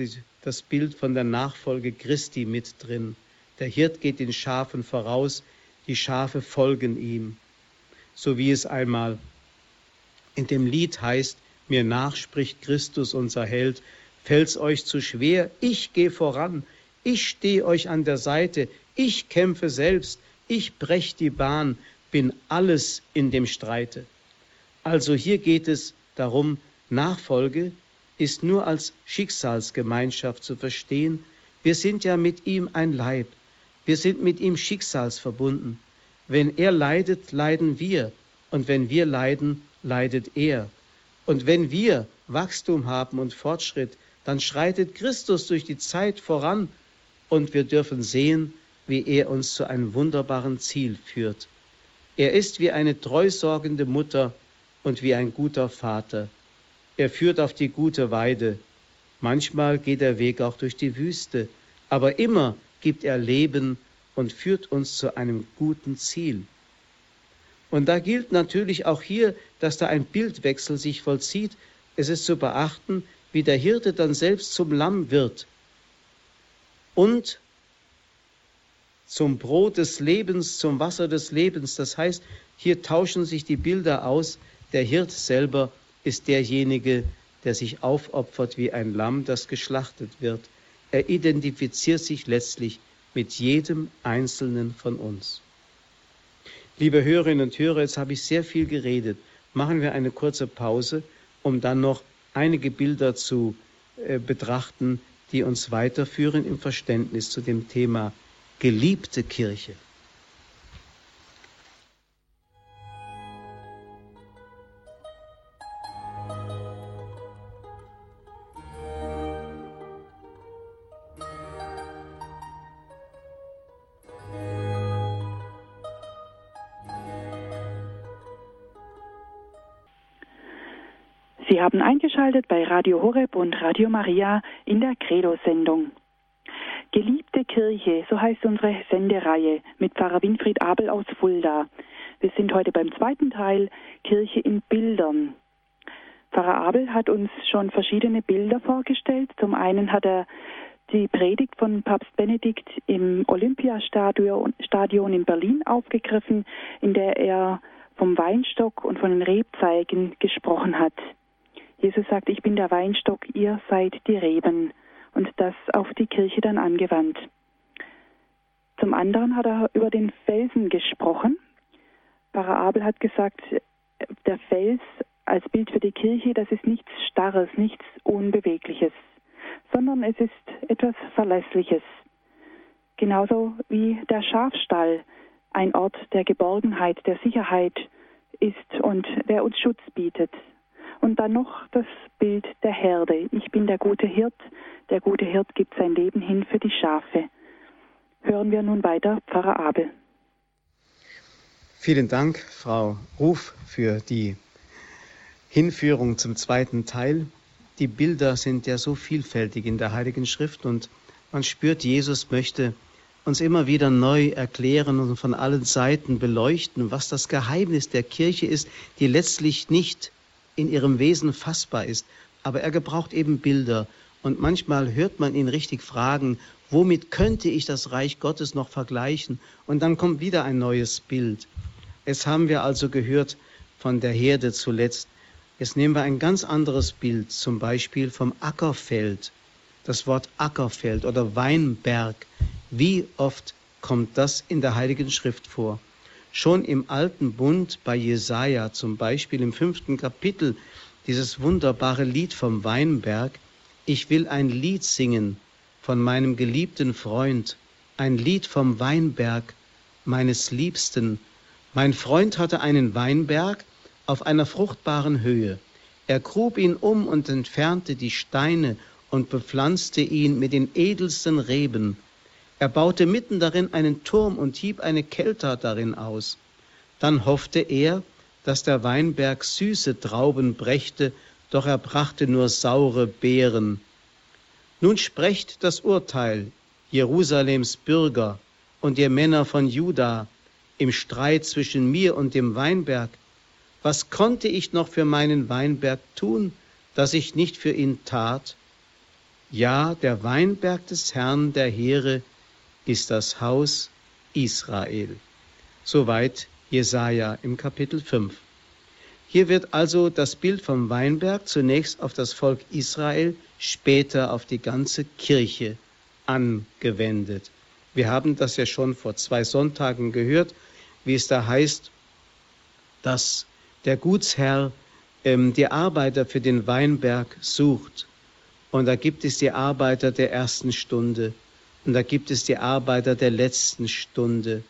das Bild von der Nachfolge Christi mit drin. Der Hirt geht den Schafen voraus, die Schafe folgen ihm. So wie es einmal in dem Lied heißt, mir nachspricht Christus unser Held, fällt's euch zu schwer, ich gehe voran, ich stehe euch an der Seite, ich kämpfe selbst, ich brech die Bahn, bin alles in dem Streite. Also hier geht es darum, Nachfolge ist nur als Schicksalsgemeinschaft zu verstehen. Wir sind ja mit ihm ein Leib. Wir sind mit ihm schicksalsverbunden. Wenn er leidet, leiden wir. Und wenn wir leiden, leidet er. Und wenn wir Wachstum haben und Fortschritt, dann schreitet Christus durch die Zeit voran und wir dürfen sehen, wie er uns zu einem wunderbaren Ziel führt. Er ist wie eine treusorgende Mutter und wie ein guter Vater. Er führt auf die gute Weide. Manchmal geht der Weg auch durch die Wüste, aber immer gibt er Leben und führt uns zu einem guten Ziel. Und da gilt natürlich auch hier, dass da ein Bildwechsel sich vollzieht. Es ist zu beachten, wie der Hirte dann selbst zum Lamm wird und zum Brot des Lebens, zum Wasser des Lebens. Das heißt, hier tauschen sich die Bilder aus. Der Hirt selber ist derjenige, der sich aufopfert wie ein Lamm, das geschlachtet wird. Er identifiziert sich letztlich mit jedem Einzelnen von uns. Liebe Hörerinnen und Hörer, jetzt habe ich sehr viel geredet. Machen wir eine kurze Pause, um dann noch einige Bilder zu äh, betrachten, die uns weiterführen im Verständnis zu dem Thema geliebte Kirche. Eingeschaltet bei Radio Horeb und Radio Maria in der Credo-Sendung. Geliebte Kirche, so heißt unsere Sendereihe mit Pfarrer Winfried Abel aus Fulda. Wir sind heute beim zweiten Teil Kirche in Bildern. Pfarrer Abel hat uns schon verschiedene Bilder vorgestellt. Zum einen hat er die Predigt von Papst Benedikt im Olympiastadion in Berlin aufgegriffen, in der er vom Weinstock und von den Rebzeigen gesprochen hat. Jesus sagt, ich bin der Weinstock, ihr seid die Reben. Und das auf die Kirche dann angewandt. Zum anderen hat er über den Felsen gesprochen. Pfarrer Abel hat gesagt, der Fels als Bild für die Kirche, das ist nichts Starres, nichts Unbewegliches, sondern es ist etwas Verlässliches. Genauso wie der Schafstall ein Ort der Geborgenheit, der Sicherheit ist und der uns Schutz bietet. Und dann noch das Bild der Herde. Ich bin der gute Hirt. Der gute Hirt gibt sein Leben hin für die Schafe. Hören wir nun weiter Pfarrer Abel. Vielen Dank, Frau Ruf, für die Hinführung zum zweiten Teil. Die Bilder sind ja so vielfältig in der Heiligen Schrift und man spürt, Jesus möchte uns immer wieder neu erklären und von allen Seiten beleuchten, was das Geheimnis der Kirche ist, die letztlich nicht in ihrem Wesen fassbar ist. Aber er gebraucht eben Bilder. Und manchmal hört man ihn richtig fragen, womit könnte ich das Reich Gottes noch vergleichen? Und dann kommt wieder ein neues Bild. Es haben wir also gehört von der Herde zuletzt. Jetzt nehmen wir ein ganz anderes Bild, zum Beispiel vom Ackerfeld. Das Wort Ackerfeld oder Weinberg. Wie oft kommt das in der Heiligen Schrift vor? Schon im alten Bund bei Jesaja, zum Beispiel im fünften Kapitel, dieses wunderbare Lied vom Weinberg. Ich will ein Lied singen von meinem geliebten Freund, ein Lied vom Weinberg meines Liebsten. Mein Freund hatte einen Weinberg auf einer fruchtbaren Höhe. Er grub ihn um und entfernte die Steine und bepflanzte ihn mit den edelsten Reben. Er baute mitten darin einen Turm und hieb eine Kelter darin aus. Dann hoffte er, dass der Weinberg süße Trauben brächte, doch er brachte nur saure Beeren. Nun sprecht das Urteil, Jerusalems Bürger und ihr Männer von Juda, im Streit zwischen mir und dem Weinberg. Was konnte ich noch für meinen Weinberg tun, dass ich nicht für ihn tat? Ja, der Weinberg des Herrn der Heere ist das Haus Israel. Soweit Jesaja im Kapitel 5. Hier wird also das Bild vom Weinberg zunächst auf das Volk Israel, später auf die ganze Kirche angewendet. Wir haben das ja schon vor zwei Sonntagen gehört, wie es da heißt, dass der Gutsherr ähm, die Arbeiter für den Weinberg sucht. Und da gibt es die Arbeiter der ersten Stunde, und da gibt es die Arbeiter der letzten Stunde.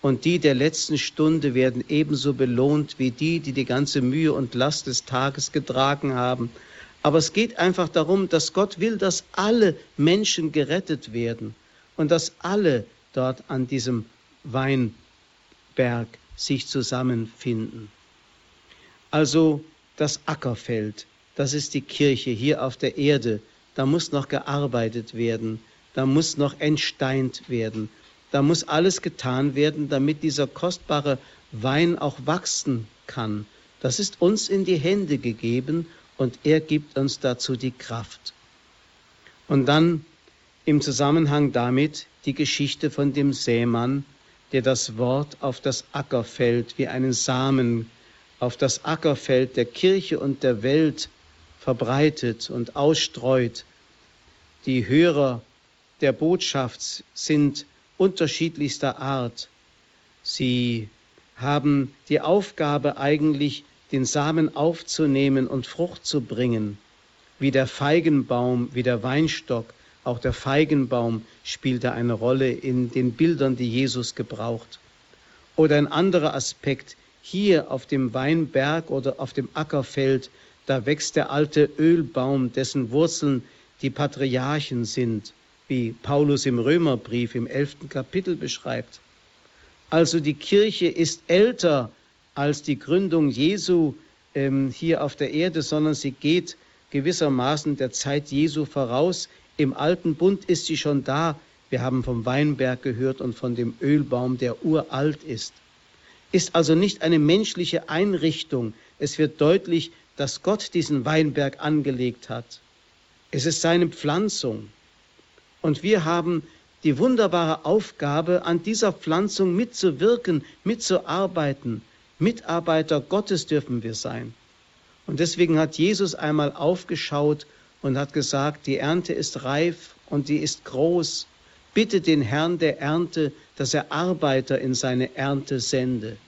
Und die der letzten Stunde werden ebenso belohnt wie die, die die ganze Mühe und Last des Tages getragen haben. Aber es geht einfach darum, dass Gott will, dass alle Menschen gerettet werden und dass alle dort an diesem Weinberg sich zusammenfinden. Also das Ackerfeld, das ist die Kirche hier auf der Erde, da muss noch gearbeitet werden da muss noch entsteint werden. Da muss alles getan werden, damit dieser kostbare Wein auch wachsen kann. Das ist uns in die Hände gegeben und er gibt uns dazu die Kraft. Und dann im Zusammenhang damit die Geschichte von dem Sämann, der das Wort auf das Ackerfeld wie einen Samen auf das Ackerfeld der Kirche und der Welt verbreitet und ausstreut. Die Hörer der Botschaft sind unterschiedlichster Art. Sie haben die Aufgabe eigentlich, den Samen aufzunehmen und Frucht zu bringen, wie der Feigenbaum, wie der Weinstock. Auch der Feigenbaum spielte eine Rolle in den Bildern, die Jesus gebraucht. Oder ein anderer Aspekt, hier auf dem Weinberg oder auf dem Ackerfeld, da wächst der alte Ölbaum, dessen Wurzeln die Patriarchen sind wie Paulus im Römerbrief im elften Kapitel beschreibt. Also die Kirche ist älter als die Gründung Jesu, ähm, hier auf der Erde, sondern sie geht gewissermaßen der Zeit Jesu voraus. Im alten Bund ist sie schon da. Wir haben vom Weinberg gehört und von dem Ölbaum, der uralt ist. Ist also nicht eine menschliche Einrichtung. Es wird deutlich, dass Gott diesen Weinberg angelegt hat. Es ist seine Pflanzung. Und wir haben die wunderbare Aufgabe, an dieser Pflanzung mitzuwirken, mitzuarbeiten. Mitarbeiter Gottes dürfen wir sein. Und deswegen hat Jesus einmal aufgeschaut und hat gesagt, die Ernte ist reif und die ist groß. Bitte den Herrn der Ernte, dass er Arbeiter in seine Ernte sende.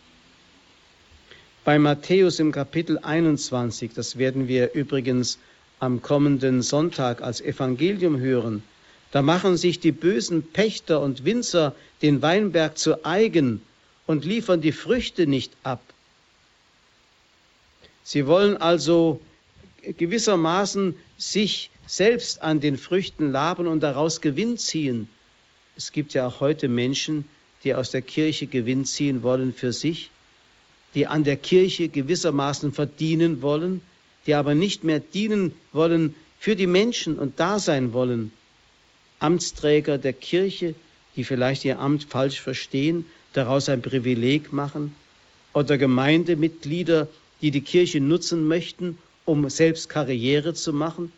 Bei Matthäus im Kapitel 21, das werden wir übrigens am kommenden Sonntag als Evangelium hören, da machen sich die bösen Pächter und Winzer den Weinberg zu eigen und liefern die Früchte nicht ab. Sie wollen also gewissermaßen sich selbst an den Früchten laben und daraus Gewinn ziehen. Es gibt ja auch heute Menschen, die aus der Kirche Gewinn ziehen wollen für sich, die an der Kirche gewissermaßen verdienen wollen, die aber nicht mehr dienen wollen für die Menschen und da sein wollen. Amtsträger der Kirche, die vielleicht ihr Amt falsch verstehen, daraus ein Privileg machen, oder Gemeindemitglieder, die die Kirche nutzen möchten, um selbst Karriere zu machen,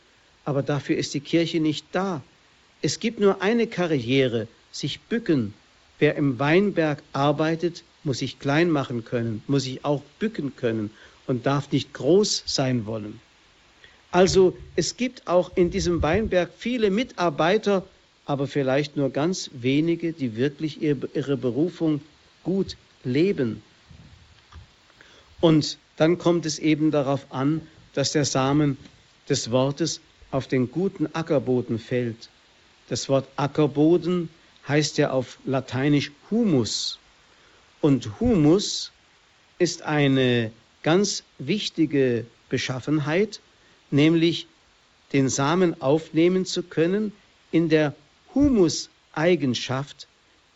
aber dafür ist die Kirche nicht da. Es gibt nur eine Karriere, sich bücken. Wer im Weinberg arbeitet, muss sich klein machen können, muss sich auch bücken können und darf nicht groß sein wollen. Also es gibt auch in diesem Weinberg viele Mitarbeiter, aber vielleicht nur ganz wenige, die wirklich ihre Berufung gut leben. Und dann kommt es eben darauf an, dass der Samen des Wortes auf den guten Ackerboden fällt. Das Wort Ackerboden heißt ja auf Lateinisch Humus. Und Humus ist eine ganz wichtige Beschaffenheit, nämlich den Samen aufnehmen zu können in der Humus-Eigenschaft,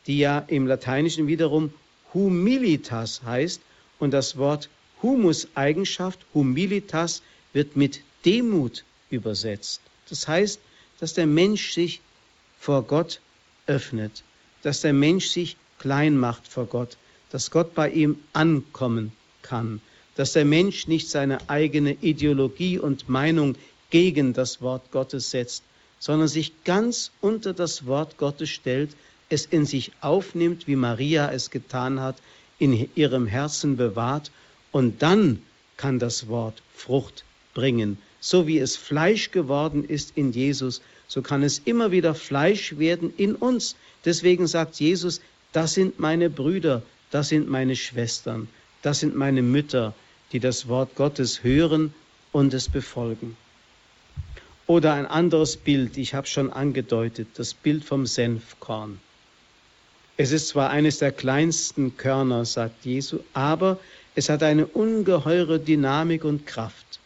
die ja im Lateinischen wiederum humilitas heißt und das Wort Humus-Eigenschaft, Humilitas, wird mit Demut übersetzt. Das heißt, dass der Mensch sich vor Gott öffnet, dass der Mensch sich klein macht vor Gott, dass Gott bei ihm ankommen kann, dass der Mensch nicht seine eigene Ideologie und Meinung gegen das Wort Gottes setzt, sondern sich ganz unter das Wort Gottes stellt, es in sich aufnimmt, wie Maria es getan hat, in ihrem Herzen bewahrt und dann kann das Wort Frucht bringen. So wie es Fleisch geworden ist in Jesus, so kann es immer wieder Fleisch werden in uns. Deswegen sagt Jesus, das sind meine Brüder, das sind meine Schwestern, das sind meine Mütter, die das Wort Gottes hören und es befolgen. Oder ein anderes Bild, ich habe schon angedeutet, das Bild vom Senfkorn. Es ist zwar eines der kleinsten Körner, sagt Jesu, aber es hat eine ungeheure Dynamik und Kraft.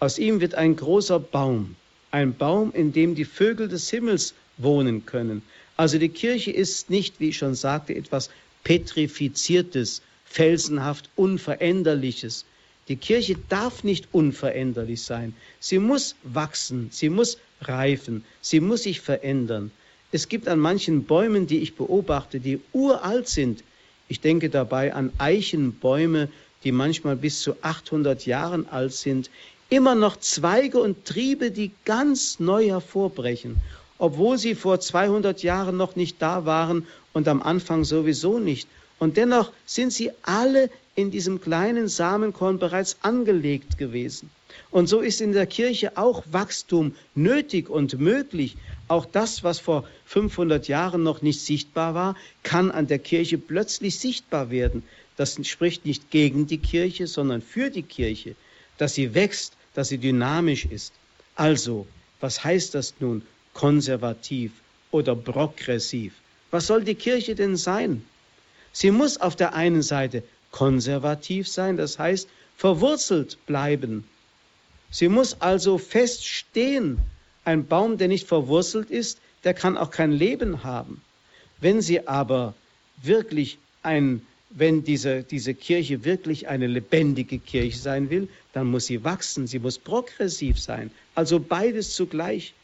Aus ihm wird ein großer Baum, ein Baum, in dem die Vögel des Himmels wohnen können. Also die Kirche ist nicht, wie ich schon sagte, etwas petrifiziertes, felsenhaft unveränderliches. Die Kirche darf nicht unveränderlich sein. Sie muss wachsen, sie muss reifen, sie muss sich verändern. Es gibt an manchen Bäumen, die ich beobachte, die uralt sind. Ich denke dabei an Eichenbäume, die manchmal bis zu 800 Jahren alt sind, immer noch Zweige und Triebe, die ganz neu hervorbrechen, obwohl sie vor 200 Jahren noch nicht da waren und am Anfang sowieso nicht. Und dennoch sind sie alle in diesem kleinen Samenkorn bereits angelegt gewesen. Und so ist in der Kirche auch Wachstum nötig und möglich. Auch das, was vor 500 Jahren noch nicht sichtbar war, kann an der Kirche plötzlich sichtbar werden. Das spricht nicht gegen die Kirche, sondern für die Kirche, dass sie wächst, dass sie dynamisch ist. Also, was heißt das nun konservativ oder progressiv? Was soll die Kirche denn sein? Sie muss auf der einen Seite konservativ sein, das heißt verwurzelt bleiben. Sie muss also feststehen. Ein Baum, der nicht verwurzelt ist, der kann auch kein Leben haben. Wenn sie aber wirklich ein wenn diese, diese Kirche wirklich eine lebendige Kirche sein will, dann muss sie wachsen, sie muss progressiv sein. Also beides zugleich.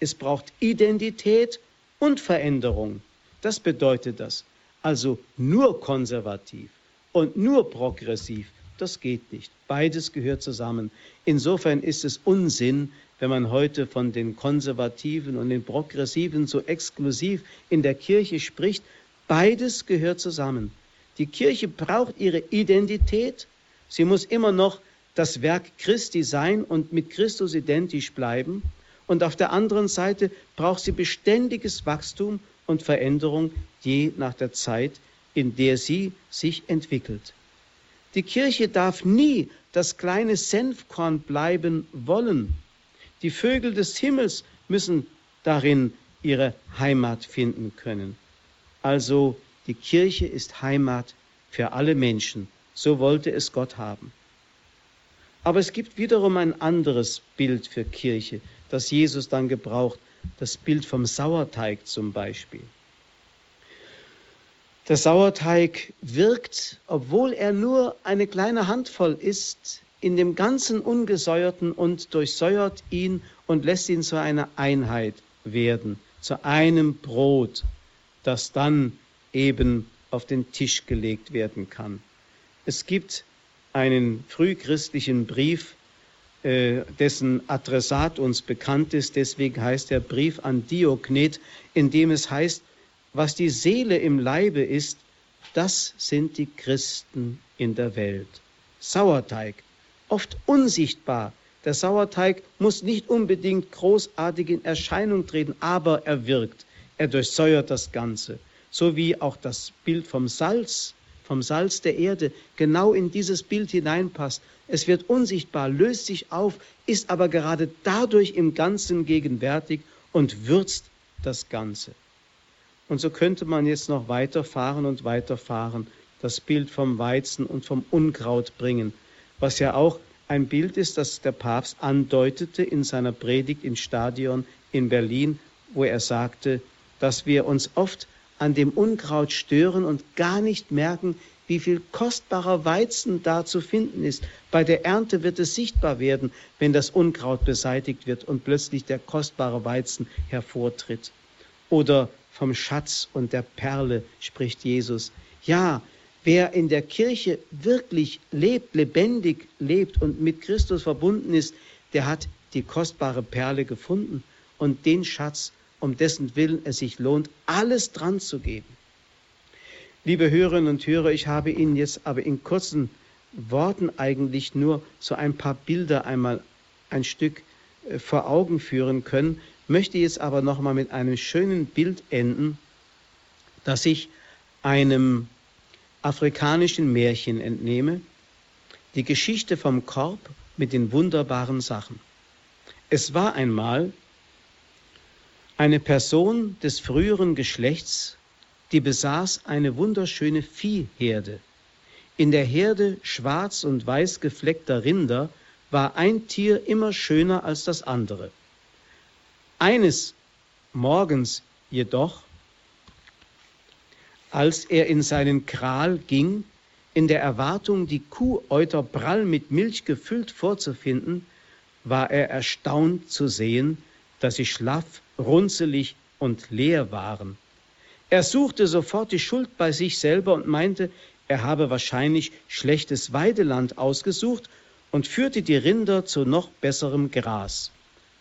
Es braucht Identität und Veränderung. Das bedeutet das. Also nur konservativ und nur progressiv, das geht nicht. Beides gehört zusammen. Insofern ist es Unsinn, wenn man heute von den Konservativen und den Progressiven so exklusiv in der Kirche spricht. Beides gehört zusammen. Die Kirche braucht ihre Identität. Sie muss immer noch das Werk Christi sein und mit Christus identisch bleiben. Und auf der anderen Seite braucht sie beständiges Wachstum und Veränderung je nach der Zeit, in der sie sich entwickelt. Die Kirche darf nie das kleine Senfkorn bleiben wollen. Die Vögel des Himmels müssen darin ihre Heimat finden können. Also die Kirche ist Heimat für alle Menschen. So wollte es Gott haben. Aber es gibt wiederum ein anderes Bild für Kirche, das Jesus dann gebraucht, das Bild vom Sauerteig zum Beispiel. Der Sauerteig wirkt, obwohl er nur eine kleine Handvoll ist, in dem ganzen Ungesäuerten und durchsäuert ihn und lässt ihn zu einer Einheit werden, zu einem Brot, das dann eben auf den Tisch gelegt werden kann. Es gibt einen frühchristlichen Brief, äh, dessen Adressat uns bekannt ist, deswegen heißt der Brief an Diognet, in dem es heißt, was die Seele im Leibe ist, das sind die Christen in der Welt. Sauerteig, oft unsichtbar. Der Sauerteig muss nicht unbedingt großartig in Erscheinung treten, aber er wirkt. Er durchsäuert das Ganze. So wie auch das Bild vom Salz, vom Salz der Erde, genau in dieses Bild hineinpasst. Es wird unsichtbar, löst sich auf, ist aber gerade dadurch im Ganzen gegenwärtig und würzt das Ganze. Und so könnte man jetzt noch weiterfahren und weiterfahren, das Bild vom Weizen und vom Unkraut bringen, was ja auch ein Bild ist, das der Papst andeutete in seiner Predigt im Stadion in Berlin, wo er sagte, dass wir uns oft an dem Unkraut stören und gar nicht merken, wie viel kostbarer Weizen da zu finden ist. Bei der Ernte wird es sichtbar werden, wenn das Unkraut beseitigt wird und plötzlich der kostbare Weizen hervortritt. Oder vom Schatz und der Perle spricht Jesus. Ja, wer in der Kirche wirklich lebt, lebendig lebt und mit Christus verbunden ist, der hat die kostbare Perle gefunden und den Schatz, um dessen Willen es sich lohnt, alles dran zu geben. Liebe Hörerinnen und Hörer, ich habe Ihnen jetzt aber in kurzen Worten eigentlich nur so ein paar Bilder einmal ein Stück äh, vor Augen führen können, möchte jetzt aber noch mal mit einem schönen Bild enden, das ich einem afrikanischen Märchen entnehme, die Geschichte vom Korb mit den wunderbaren Sachen. Es war einmal eine Person des früheren Geschlechts, die besaß eine wunderschöne Viehherde. In der Herde schwarz und weiß gefleckter Rinder war ein Tier immer schöner als das andere. Eines Morgens jedoch, als er in seinen Kral ging, in der Erwartung, die Kuhäuter prall mit Milch gefüllt vorzufinden, war er erstaunt zu sehen, dass sie schlaff, runzelig und leer waren. Er suchte sofort die Schuld bei sich selber und meinte, er habe wahrscheinlich schlechtes Weideland ausgesucht und führte die Rinder zu noch besserem Gras.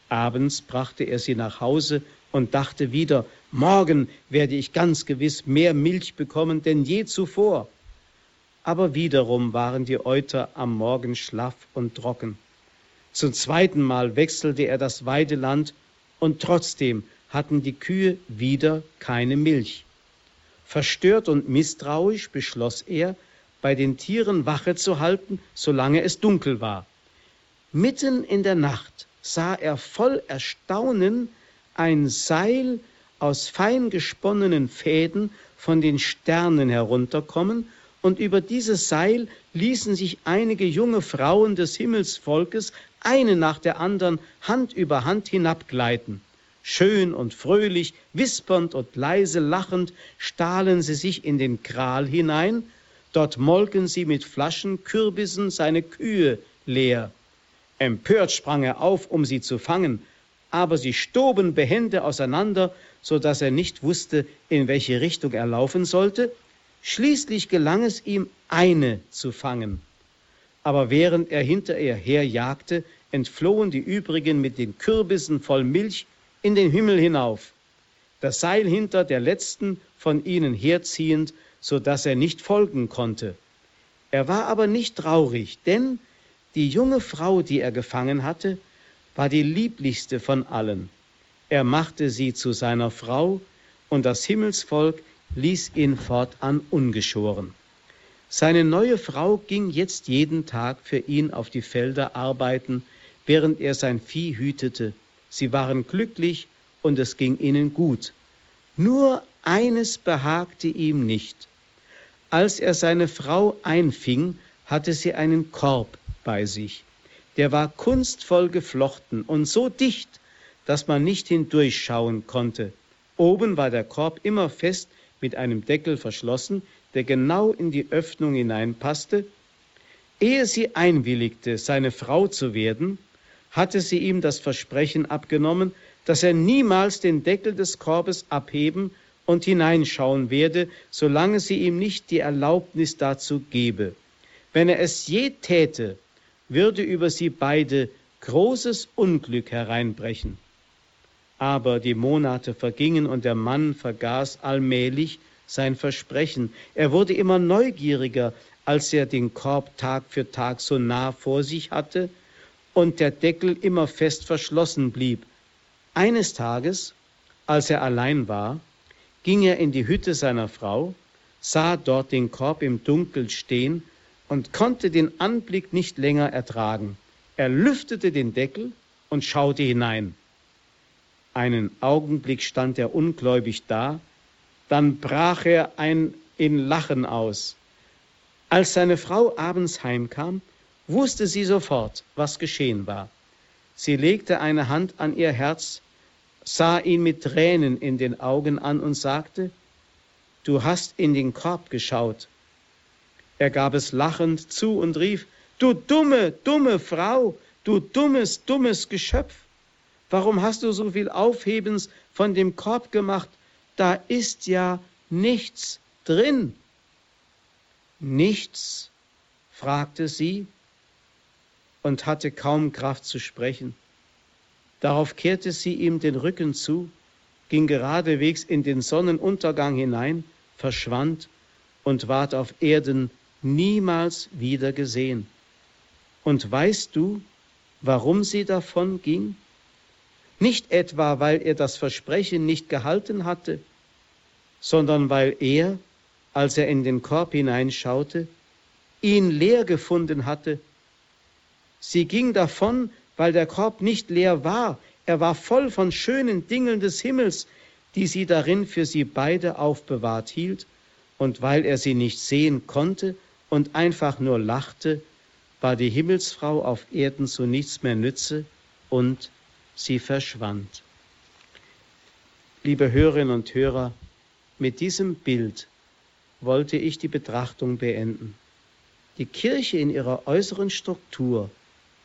Abends brachte er sie nach Hause und dachte wieder, morgen werde ich ganz gewiss mehr Milch bekommen denn je zuvor. Aber wiederum waren die Euter am Morgen schlaff und trocken. Zum zweiten Mal wechselte er das Weideland und trotzdem hatten die Kühe wieder keine Milch. Verstört und misstrauisch beschloss er, bei den Tieren Wache zu halten, solange es dunkel war. Mitten in der Nacht sah er voll Erstaunen ein Seil aus fein gesponnenen Fäden von den Sternen herunterkommen, und über dieses Seil ließen sich einige junge Frauen des Himmelsvolkes eine nach der anderen Hand über Hand hinabgleiten. Schön und fröhlich, wispernd und leise lachend, stahlen sie sich in den Kral hinein, Dort molken sie mit Flaschen Kürbissen seine Kühe leer. Empört sprang er auf, um sie zu fangen, aber sie stoben behende auseinander, so dass er nicht wusste, in welche Richtung er laufen sollte. Schließlich gelang es ihm, eine zu fangen. Aber während er hinter ihr herjagte, entflohen die übrigen mit den Kürbissen voll Milch in den Himmel hinauf, das Seil hinter der letzten von ihnen herziehend, so dass er nicht folgen konnte. Er war aber nicht traurig, denn die junge Frau, die er gefangen hatte, war die lieblichste von allen. Er machte sie zu seiner Frau, und das Himmelsvolk ließ ihn fortan ungeschoren. Seine neue Frau ging jetzt jeden Tag für ihn auf die Felder arbeiten, während er sein Vieh hütete. Sie waren glücklich und es ging ihnen gut. Nur eines behagte ihm nicht. Als er seine Frau einfing, hatte sie einen Korb bei sich. Der war kunstvoll geflochten und so dicht, dass man nicht hindurchschauen konnte. Oben war der Korb immer fest mit einem Deckel verschlossen, der genau in die Öffnung hineinpasste. Ehe sie einwilligte, seine Frau zu werden, hatte sie ihm das Versprechen abgenommen, dass er niemals den Deckel des Korbes abheben und hineinschauen werde, solange sie ihm nicht die Erlaubnis dazu gebe. Wenn er es je täte, würde über sie beide großes Unglück hereinbrechen. Aber die Monate vergingen und der Mann vergaß allmählich sein Versprechen. Er wurde immer neugieriger, als er den Korb Tag für Tag so nah vor sich hatte und der Deckel immer fest verschlossen blieb. Eines Tages, als er allein war, ging er in die Hütte seiner Frau, sah dort den Korb im Dunkel stehen und konnte den Anblick nicht länger ertragen. Er lüftete den Deckel und schaute hinein. Einen Augenblick stand er ungläubig da, dann brach er ein in Lachen aus. Als seine Frau abends heimkam, wusste sie sofort, was geschehen war. Sie legte eine Hand an ihr Herz, sah ihn mit Tränen in den Augen an und sagte, Du hast in den Korb geschaut. Er gab es lachend zu und rief, Du dumme, dumme Frau, du dummes, dummes Geschöpf. Warum hast du so viel Aufhebens von dem Korb gemacht? Da ist ja nichts drin. Nichts? fragte sie und hatte kaum Kraft zu sprechen. Darauf kehrte sie ihm den Rücken zu, ging geradewegs in den Sonnenuntergang hinein, verschwand und ward auf Erden niemals wieder gesehen. Und weißt du, warum sie davon ging? Nicht etwa, weil er das Versprechen nicht gehalten hatte, sondern weil er, als er in den Korb hineinschaute, ihn leer gefunden hatte. Sie ging davon, weil der Korb nicht leer war, er war voll von schönen Dingen des Himmels, die sie darin für sie beide aufbewahrt hielt, und weil er sie nicht sehen konnte und einfach nur lachte, war die Himmelsfrau auf Erden zu nichts mehr nütze und sie verschwand. Liebe Hörerinnen und Hörer, mit diesem Bild wollte ich die Betrachtung beenden. Die Kirche in ihrer äußeren Struktur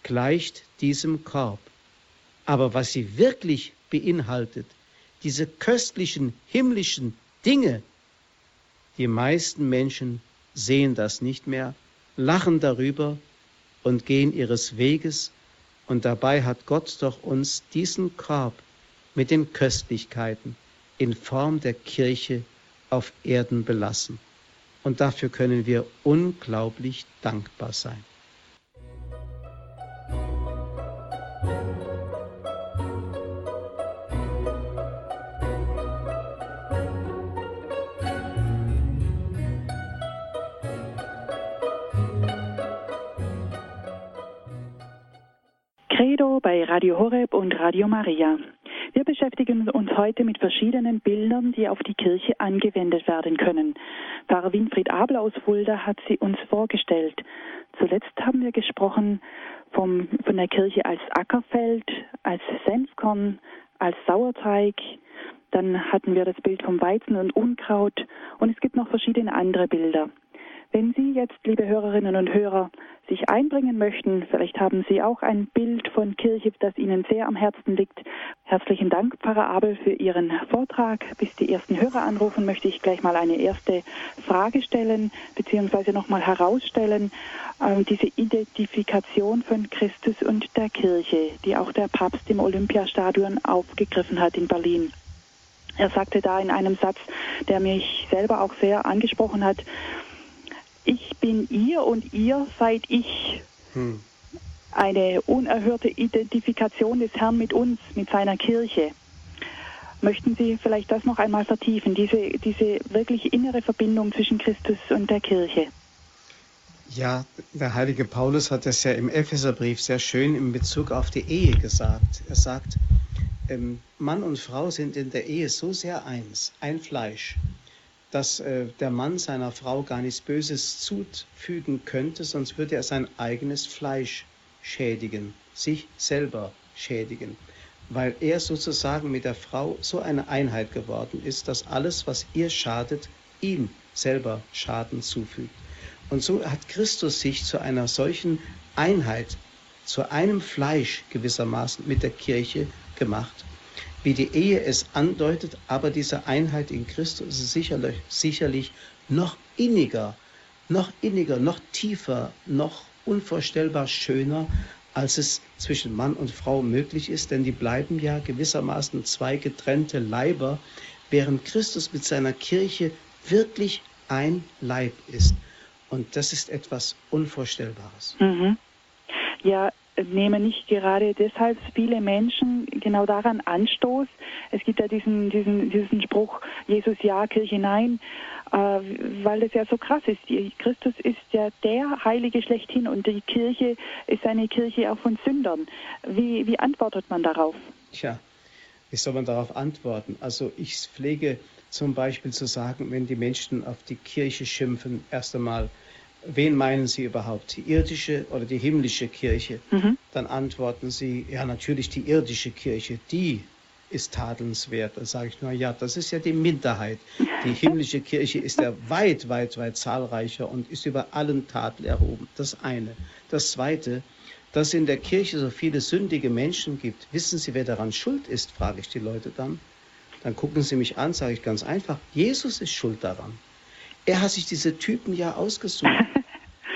gleicht diesem Korb. Aber was sie wirklich beinhaltet, diese köstlichen himmlischen Dinge, die meisten Menschen sehen das nicht mehr, lachen darüber und gehen ihres Weges, und dabei hat Gott doch uns diesen Korb mit den Köstlichkeiten in Form der Kirche auf Erden belassen. Und dafür können wir unglaublich dankbar sein. Radio Maria. Wir beschäftigen uns heute mit verschiedenen Bildern, die auf die Kirche angewendet werden können. Pfarrer Winfried Abel aus Fulda hat sie uns vorgestellt. Zuletzt haben wir gesprochen vom, von der Kirche als Ackerfeld, als Senfkorn, als Sauerteig. Dann hatten wir das Bild vom Weizen und Unkraut und es gibt noch verschiedene andere Bilder. Wenn Sie jetzt, liebe Hörerinnen und Hörer, sich einbringen möchten, vielleicht haben Sie auch ein Bild von Kirche, das Ihnen sehr am Herzen liegt. Herzlichen Dank, Pfarrer Abel, für Ihren Vortrag. Bis die ersten Hörer anrufen, möchte ich gleich mal eine erste Frage stellen, beziehungsweise nochmal herausstellen. Äh, diese Identifikation von Christus und der Kirche, die auch der Papst im Olympiastadion aufgegriffen hat in Berlin. Er sagte da in einem Satz, der mich selber auch sehr angesprochen hat, ich bin ihr und ihr seid ich. Hm. Eine unerhörte Identifikation des Herrn mit uns, mit seiner Kirche. Möchten Sie vielleicht das noch einmal vertiefen, diese, diese wirklich innere Verbindung zwischen Christus und der Kirche? Ja, der heilige Paulus hat das ja im Epheserbrief sehr schön in Bezug auf die Ehe gesagt. Er sagt, ähm, Mann und Frau sind in der Ehe so sehr eins, ein Fleisch dass äh, der Mann seiner Frau gar nichts Böses zufügen könnte, sonst würde er sein eigenes Fleisch schädigen, sich selber schädigen, weil er sozusagen mit der Frau so eine Einheit geworden ist, dass alles, was ihr schadet, ihm selber Schaden zufügt. Und so hat Christus sich zu einer solchen Einheit, zu einem Fleisch gewissermaßen mit der Kirche gemacht wie die Ehe es andeutet, aber diese Einheit in Christus ist sicherlich, sicherlich noch inniger, noch inniger, noch tiefer, noch unvorstellbar schöner, als es zwischen Mann und Frau möglich ist, denn die bleiben ja gewissermaßen zwei getrennte Leiber, während Christus mit seiner Kirche wirklich ein Leib ist. Und das ist etwas Unvorstellbares. Mhm. Ja, nehmen nicht gerade deshalb viele Menschen genau daran Anstoß. Es gibt ja diesen, diesen, diesen Spruch, Jesus ja, Kirche nein, äh, weil das ja so krass ist. Christus ist ja der Heilige schlechthin und die Kirche ist eine Kirche auch von Sündern. Wie, wie antwortet man darauf? Tja, wie soll man darauf antworten? Also ich pflege zum Beispiel zu sagen, wenn die Menschen auf die Kirche schimpfen, erst einmal, wen meinen Sie überhaupt, die irdische oder die himmlische Kirche? Mhm. Dann antworten Sie, ja natürlich die irdische Kirche, die ist tadelnswert. Dann sage ich nur, ja, das ist ja die Minderheit. Die himmlische Kirche ist ja weit, weit, weit zahlreicher und ist über allen Tadel erhoben. Das eine. Das zweite, dass es in der Kirche so viele sündige Menschen gibt. Wissen Sie, wer daran schuld ist, frage ich die Leute dann. Dann gucken sie mich an, sage ich ganz einfach, Jesus ist schuld daran. Er hat sich diese Typen ja ausgesucht.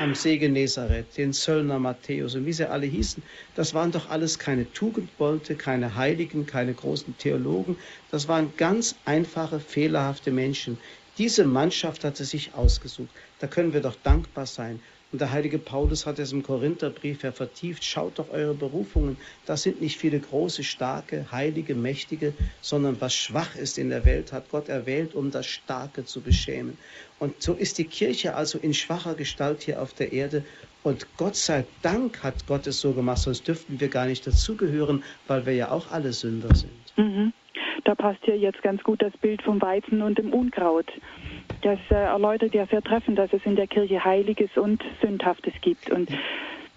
am See Genezareth, den Zöllner Matthäus und wie sie alle hießen, das waren doch alles keine Tugendbolte, keine Heiligen, keine großen Theologen, das waren ganz einfache, fehlerhafte Menschen. Diese Mannschaft hat sie sich ausgesucht. Da können wir doch dankbar sein. Und der heilige Paulus hat es im Korintherbrief ja vertieft. Schaut doch eure Berufungen. Das sind nicht viele große, starke, heilige, mächtige, sondern was schwach ist in der Welt, hat Gott erwählt, um das Starke zu beschämen. Und so ist die Kirche also in schwacher Gestalt hier auf der Erde. Und Gott sei Dank hat Gott es so gemacht, sonst dürften wir gar nicht dazugehören, weil wir ja auch alle Sünder sind. Mhm. Da passt ja jetzt ganz gut das Bild vom Weizen und dem Unkraut. Das äh, erläutert ja sehr treffend, dass es in der Kirche Heiliges und Sündhaftes gibt. Und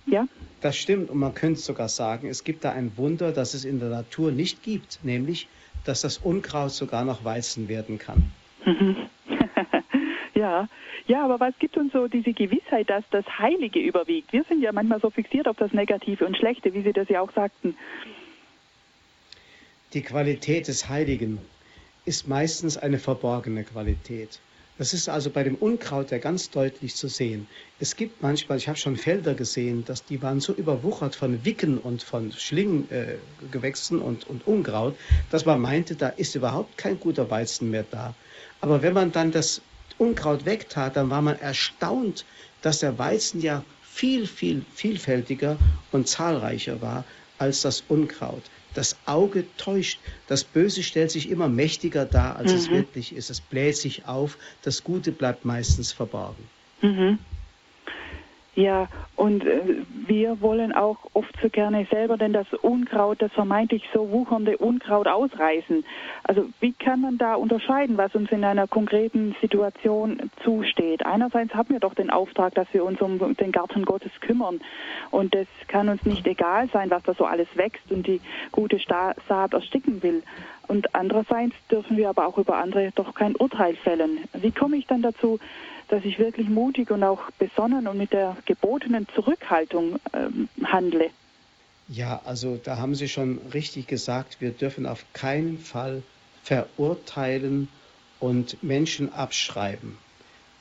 ja. Das stimmt und man könnte sogar sagen, es gibt da ein Wunder, das es in der Natur nicht gibt, nämlich, dass das Unkraut sogar noch Weizen werden kann. Ja, ja, aber was gibt uns so diese Gewissheit, dass das Heilige überwiegt? Wir sind ja manchmal so fixiert auf das Negative und Schlechte, wie Sie das ja auch sagten. Die Qualität des Heiligen ist meistens eine verborgene Qualität. Das ist also bei dem Unkraut ja ganz deutlich zu sehen. Es gibt manchmal, ich habe schon Felder gesehen, dass die waren so überwuchert von Wicken und von Schlinggewächsen äh, und, und Unkraut, dass man meinte, da ist überhaupt kein guter Weizen mehr da. Aber wenn man dann das Unkraut wegtat, dann war man erstaunt, dass der Weizen ja viel, viel vielfältiger und zahlreicher war als das Unkraut. Das Auge täuscht. Das Böse stellt sich immer mächtiger dar, als mhm. es wirklich ist. Es bläht sich auf. Das Gute bleibt meistens verborgen. Mhm. Ja, und äh, wir wollen auch oft so gerne selber denn das Unkraut, das vermeintlich so wuchernde Unkraut ausreißen. Also wie kann man da unterscheiden, was uns in einer konkreten Situation zusteht? Einerseits haben wir doch den Auftrag, dass wir uns um den Garten Gottes kümmern und es kann uns nicht egal sein, was da so alles wächst und die gute Saat ersticken will. Und andererseits dürfen wir aber auch über andere doch kein Urteil fällen. Wie komme ich dann dazu, dass ich wirklich mutig und auch besonnen und mit der gebotenen Zurückhaltung ähm, handle. Ja, also da haben Sie schon richtig gesagt, wir dürfen auf keinen Fall verurteilen und Menschen abschreiben.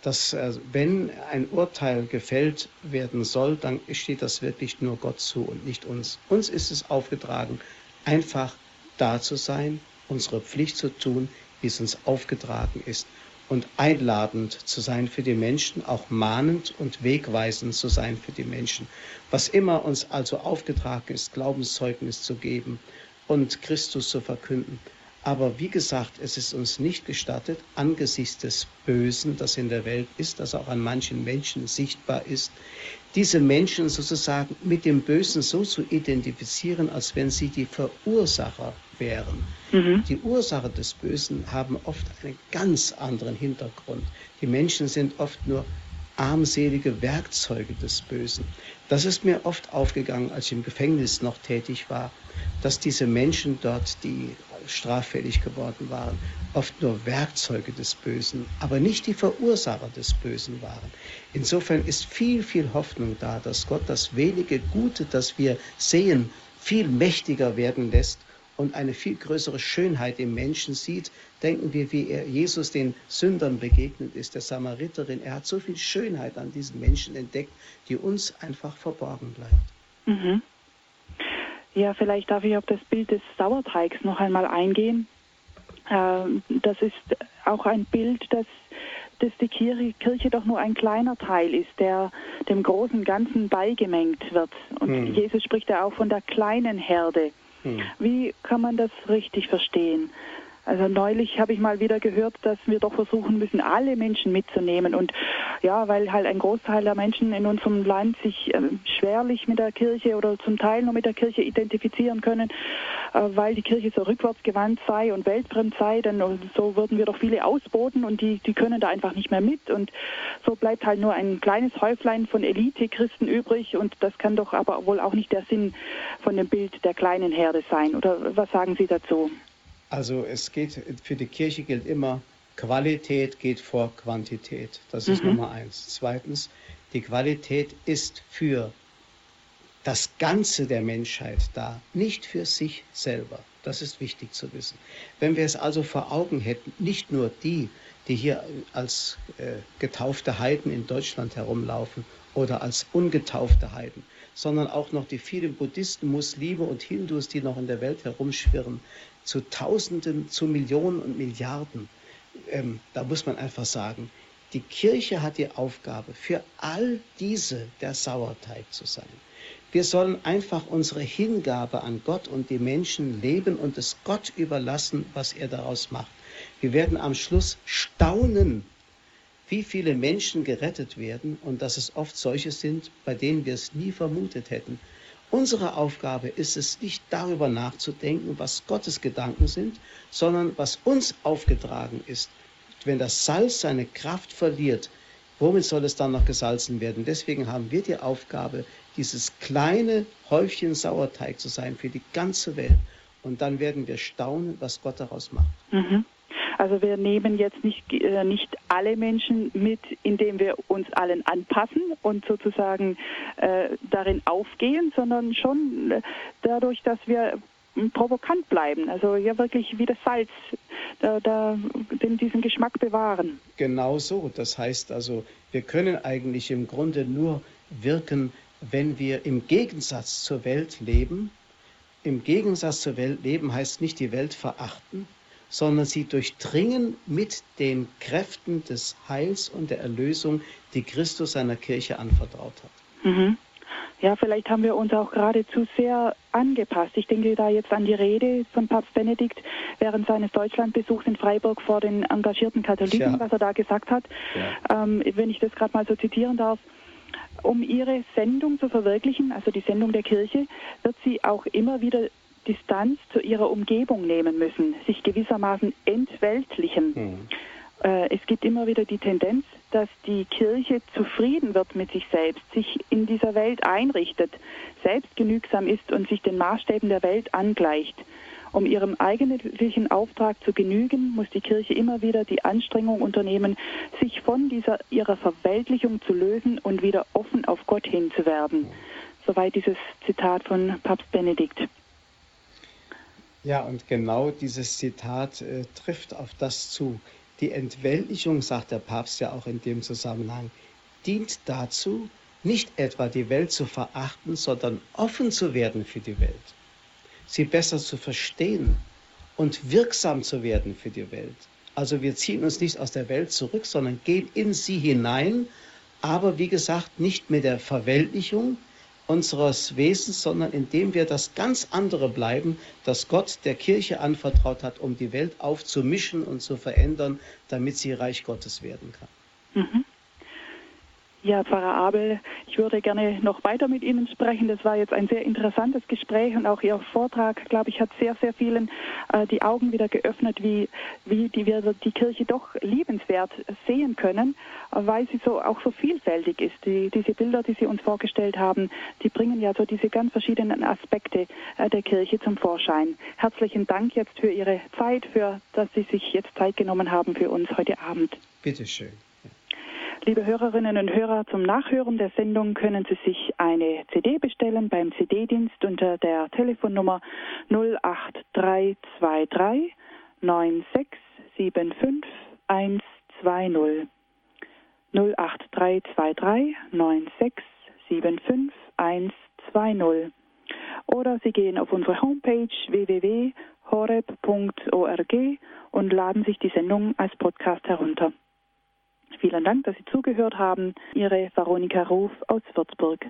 Dass, äh, wenn ein Urteil gefällt werden soll, dann steht das wirklich nur Gott zu und nicht uns. Uns ist es aufgetragen, einfach da zu sein, unsere Pflicht zu tun, wie es uns aufgetragen ist und einladend zu sein für die Menschen, auch mahnend und wegweisend zu sein für die Menschen. Was immer uns also aufgetragen ist, Glaubenszeugnis zu geben und Christus zu verkünden. Aber wie gesagt, es ist uns nicht gestattet, angesichts des Bösen, das in der Welt ist, das auch an manchen Menschen sichtbar ist, diese Menschen sozusagen mit dem Bösen so zu identifizieren, als wenn sie die Verursacher wären. Mhm. Die Ursache des Bösen haben oft einen ganz anderen Hintergrund. Die Menschen sind oft nur armselige Werkzeuge des Bösen. Das ist mir oft aufgegangen, als ich im Gefängnis noch tätig war, dass diese Menschen dort, die straffällig geworden waren, oft nur Werkzeuge des Bösen, aber nicht die Verursacher des Bösen waren. Insofern ist viel, viel Hoffnung da, dass Gott das wenige Gute, das wir sehen, viel mächtiger werden lässt und eine viel größere Schönheit im Menschen sieht. Denken wir, wie er Jesus den Sündern begegnet ist, der Samariterin. Er hat so viel Schönheit an diesen Menschen entdeckt, die uns einfach verborgen bleibt. Mhm. Ja, vielleicht darf ich auf das Bild des Sauerteigs noch einmal eingehen. Ähm, das ist auch ein Bild, das dass die Kirche, Kirche, doch nur ein kleiner Teil ist, der dem großen Ganzen beigemengt wird. Und hm. Jesus spricht ja auch von der kleinen Herde. Hm. Wie kann man das richtig verstehen? Also neulich habe ich mal wieder gehört, dass wir doch versuchen müssen, alle Menschen mitzunehmen. Und ja, weil halt ein Großteil der Menschen in unserem Land sich äh, schwerlich mit der Kirche oder zum Teil nur mit der Kirche identifizieren können, äh, weil die Kirche so rückwärtsgewandt sei und weltfremd sei, dann so würden wir doch viele ausboten und die, die können da einfach nicht mehr mit. Und so bleibt halt nur ein kleines Häuflein von Elite-Christen übrig und das kann doch aber wohl auch nicht der Sinn von dem Bild der kleinen Herde sein. Oder was sagen Sie dazu? Also es geht, für die Kirche gilt immer, Qualität geht vor Quantität. Das ist mhm. Nummer eins. Zweitens, die Qualität ist für das Ganze der Menschheit da, nicht für sich selber. Das ist wichtig zu wissen. Wenn wir es also vor Augen hätten, nicht nur die, die hier als äh, getaufte Heiden in Deutschland herumlaufen oder als ungetaufte Heiden, sondern auch noch die vielen Buddhisten, Muslime und Hindus, die noch in der Welt herumschwirren, zu Tausenden, zu Millionen und Milliarden. Ähm, da muss man einfach sagen, die Kirche hat die Aufgabe, für all diese der Sauerteig zu sein. Wir sollen einfach unsere Hingabe an Gott und die Menschen leben und es Gott überlassen, was er daraus macht. Wir werden am Schluss staunen, wie viele Menschen gerettet werden und dass es oft solche sind, bei denen wir es nie vermutet hätten. Unsere Aufgabe ist es nicht darüber nachzudenken, was Gottes Gedanken sind, sondern was uns aufgetragen ist. Wenn das Salz seine Kraft verliert, womit soll es dann noch gesalzen werden? Deswegen haben wir die Aufgabe, dieses kleine Häufchen Sauerteig zu sein für die ganze Welt. Und dann werden wir staunen, was Gott daraus macht. Mhm. Also wir nehmen jetzt nicht, äh, nicht alle Menschen mit, indem wir uns allen anpassen und sozusagen äh, darin aufgehen, sondern schon äh, dadurch, dass wir provokant bleiben, also ja wirklich wie das Salz, da, da den, diesen Geschmack bewahren. Genau so. Das heißt also, wir können eigentlich im Grunde nur wirken, wenn wir im Gegensatz zur Welt leben. Im Gegensatz zur Welt leben heißt nicht die Welt verachten, sondern sie durchdringen mit den Kräften des Heils und der Erlösung, die Christus seiner Kirche anvertraut hat. Mhm. Ja, vielleicht haben wir uns auch gerade zu sehr angepasst. Ich denke da jetzt an die Rede von Papst Benedikt während seines Deutschlandbesuchs in Freiburg vor den engagierten Katholiken, ja. was er da gesagt hat. Ja. Ähm, wenn ich das gerade mal so zitieren darf. Um ihre Sendung zu verwirklichen, also die Sendung der Kirche, wird sie auch immer wieder Distanz zu ihrer Umgebung nehmen müssen, sich gewissermaßen entweltlichen. Mhm. Äh, es gibt immer wieder die Tendenz, dass die Kirche zufrieden wird mit sich selbst, sich in dieser Welt einrichtet, selbstgenügsam ist und sich den Maßstäben der Welt angleicht. Um ihrem eigentlichen Auftrag zu genügen, muss die Kirche immer wieder die Anstrengung unternehmen, sich von dieser ihrer Verweltlichung zu lösen und wieder offen auf Gott hin zu werden. Soweit dieses Zitat von Papst Benedikt. Ja, und genau dieses Zitat äh, trifft auf das zu. Die Entweltlichung, sagt der Papst ja auch in dem Zusammenhang, dient dazu, nicht etwa die Welt zu verachten, sondern offen zu werden für die Welt, sie besser zu verstehen und wirksam zu werden für die Welt. Also wir ziehen uns nicht aus der Welt zurück, sondern gehen in sie hinein, aber wie gesagt, nicht mit der Verweltlichung, unseres Wesens, sondern indem wir das ganz andere bleiben, das Gott der Kirche anvertraut hat, um die Welt aufzumischen und zu verändern, damit sie Reich Gottes werden kann. Mhm. Ja, Pfarrer Abel, ich würde gerne noch weiter mit Ihnen sprechen. Das war jetzt ein sehr interessantes Gespräch und auch Ihr Vortrag, glaube ich, hat sehr, sehr vielen äh, die Augen wieder geöffnet, wie, wie die, wir die Kirche doch liebenswert sehen können, weil sie so auch so vielfältig ist. Die, diese Bilder, die Sie uns vorgestellt haben, die bringen ja so diese ganz verschiedenen Aspekte äh, der Kirche zum Vorschein. Herzlichen Dank jetzt für Ihre Zeit, für dass Sie sich jetzt Zeit genommen haben für uns heute Abend. Bitteschön. Liebe Hörerinnen und Hörer, zum Nachhören der Sendung können Sie sich eine CD bestellen beim CD-Dienst unter der Telefonnummer 08323 9675 120. 08323 9675 120. Oder Sie gehen auf unsere Homepage www.horeb.org und laden sich die Sendung als Podcast herunter. Vielen Dank, dass Sie zugehört haben. Ihre Veronika Ruf aus Würzburg.